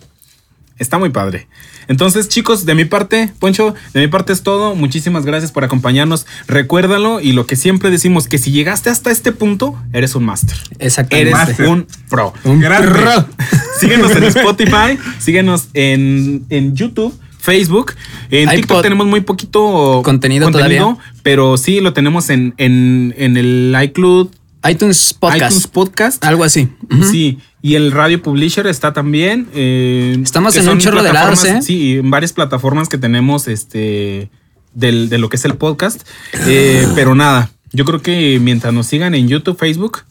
Está muy padre. Entonces, chicos, de mi parte, Poncho, de mi parte es todo. Muchísimas gracias por acompañarnos. Recuérdalo y lo que siempre decimos, que si llegaste hasta este punto, eres un máster. Exactamente. Eres un pro. Un Grande. pro. Síguenos en Spotify, síguenos en, en YouTube. Facebook, en Hay TikTok tenemos muy poquito Contenido todavía. pero sí lo tenemos en, en, en el iCloud, iTunes Podcast. iTunes Podcast. Algo así. Sí, y el Radio Publisher está también. eh, Estamos en un chorro de lados, ¿eh? Sí, en varias plataformas que tenemos este del- de lo que es el podcast. Eh, pero nada, yo creo que mientras nos sigan en YouTube, Facebook,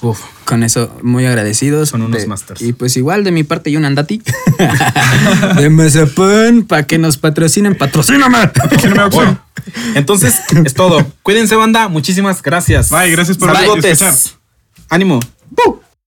uf, Con eso, muy agradecidos. Son unos De- masters. Y pues igual de mi parte y un andati. de Mazapán, para que nos patrocinen. ¡Patrocíname! bueno, entonces es todo. Cuídense, banda. Muchísimas gracias. Bye, gracias por Saludotes. escuchar. Ánimo. ¡Bu!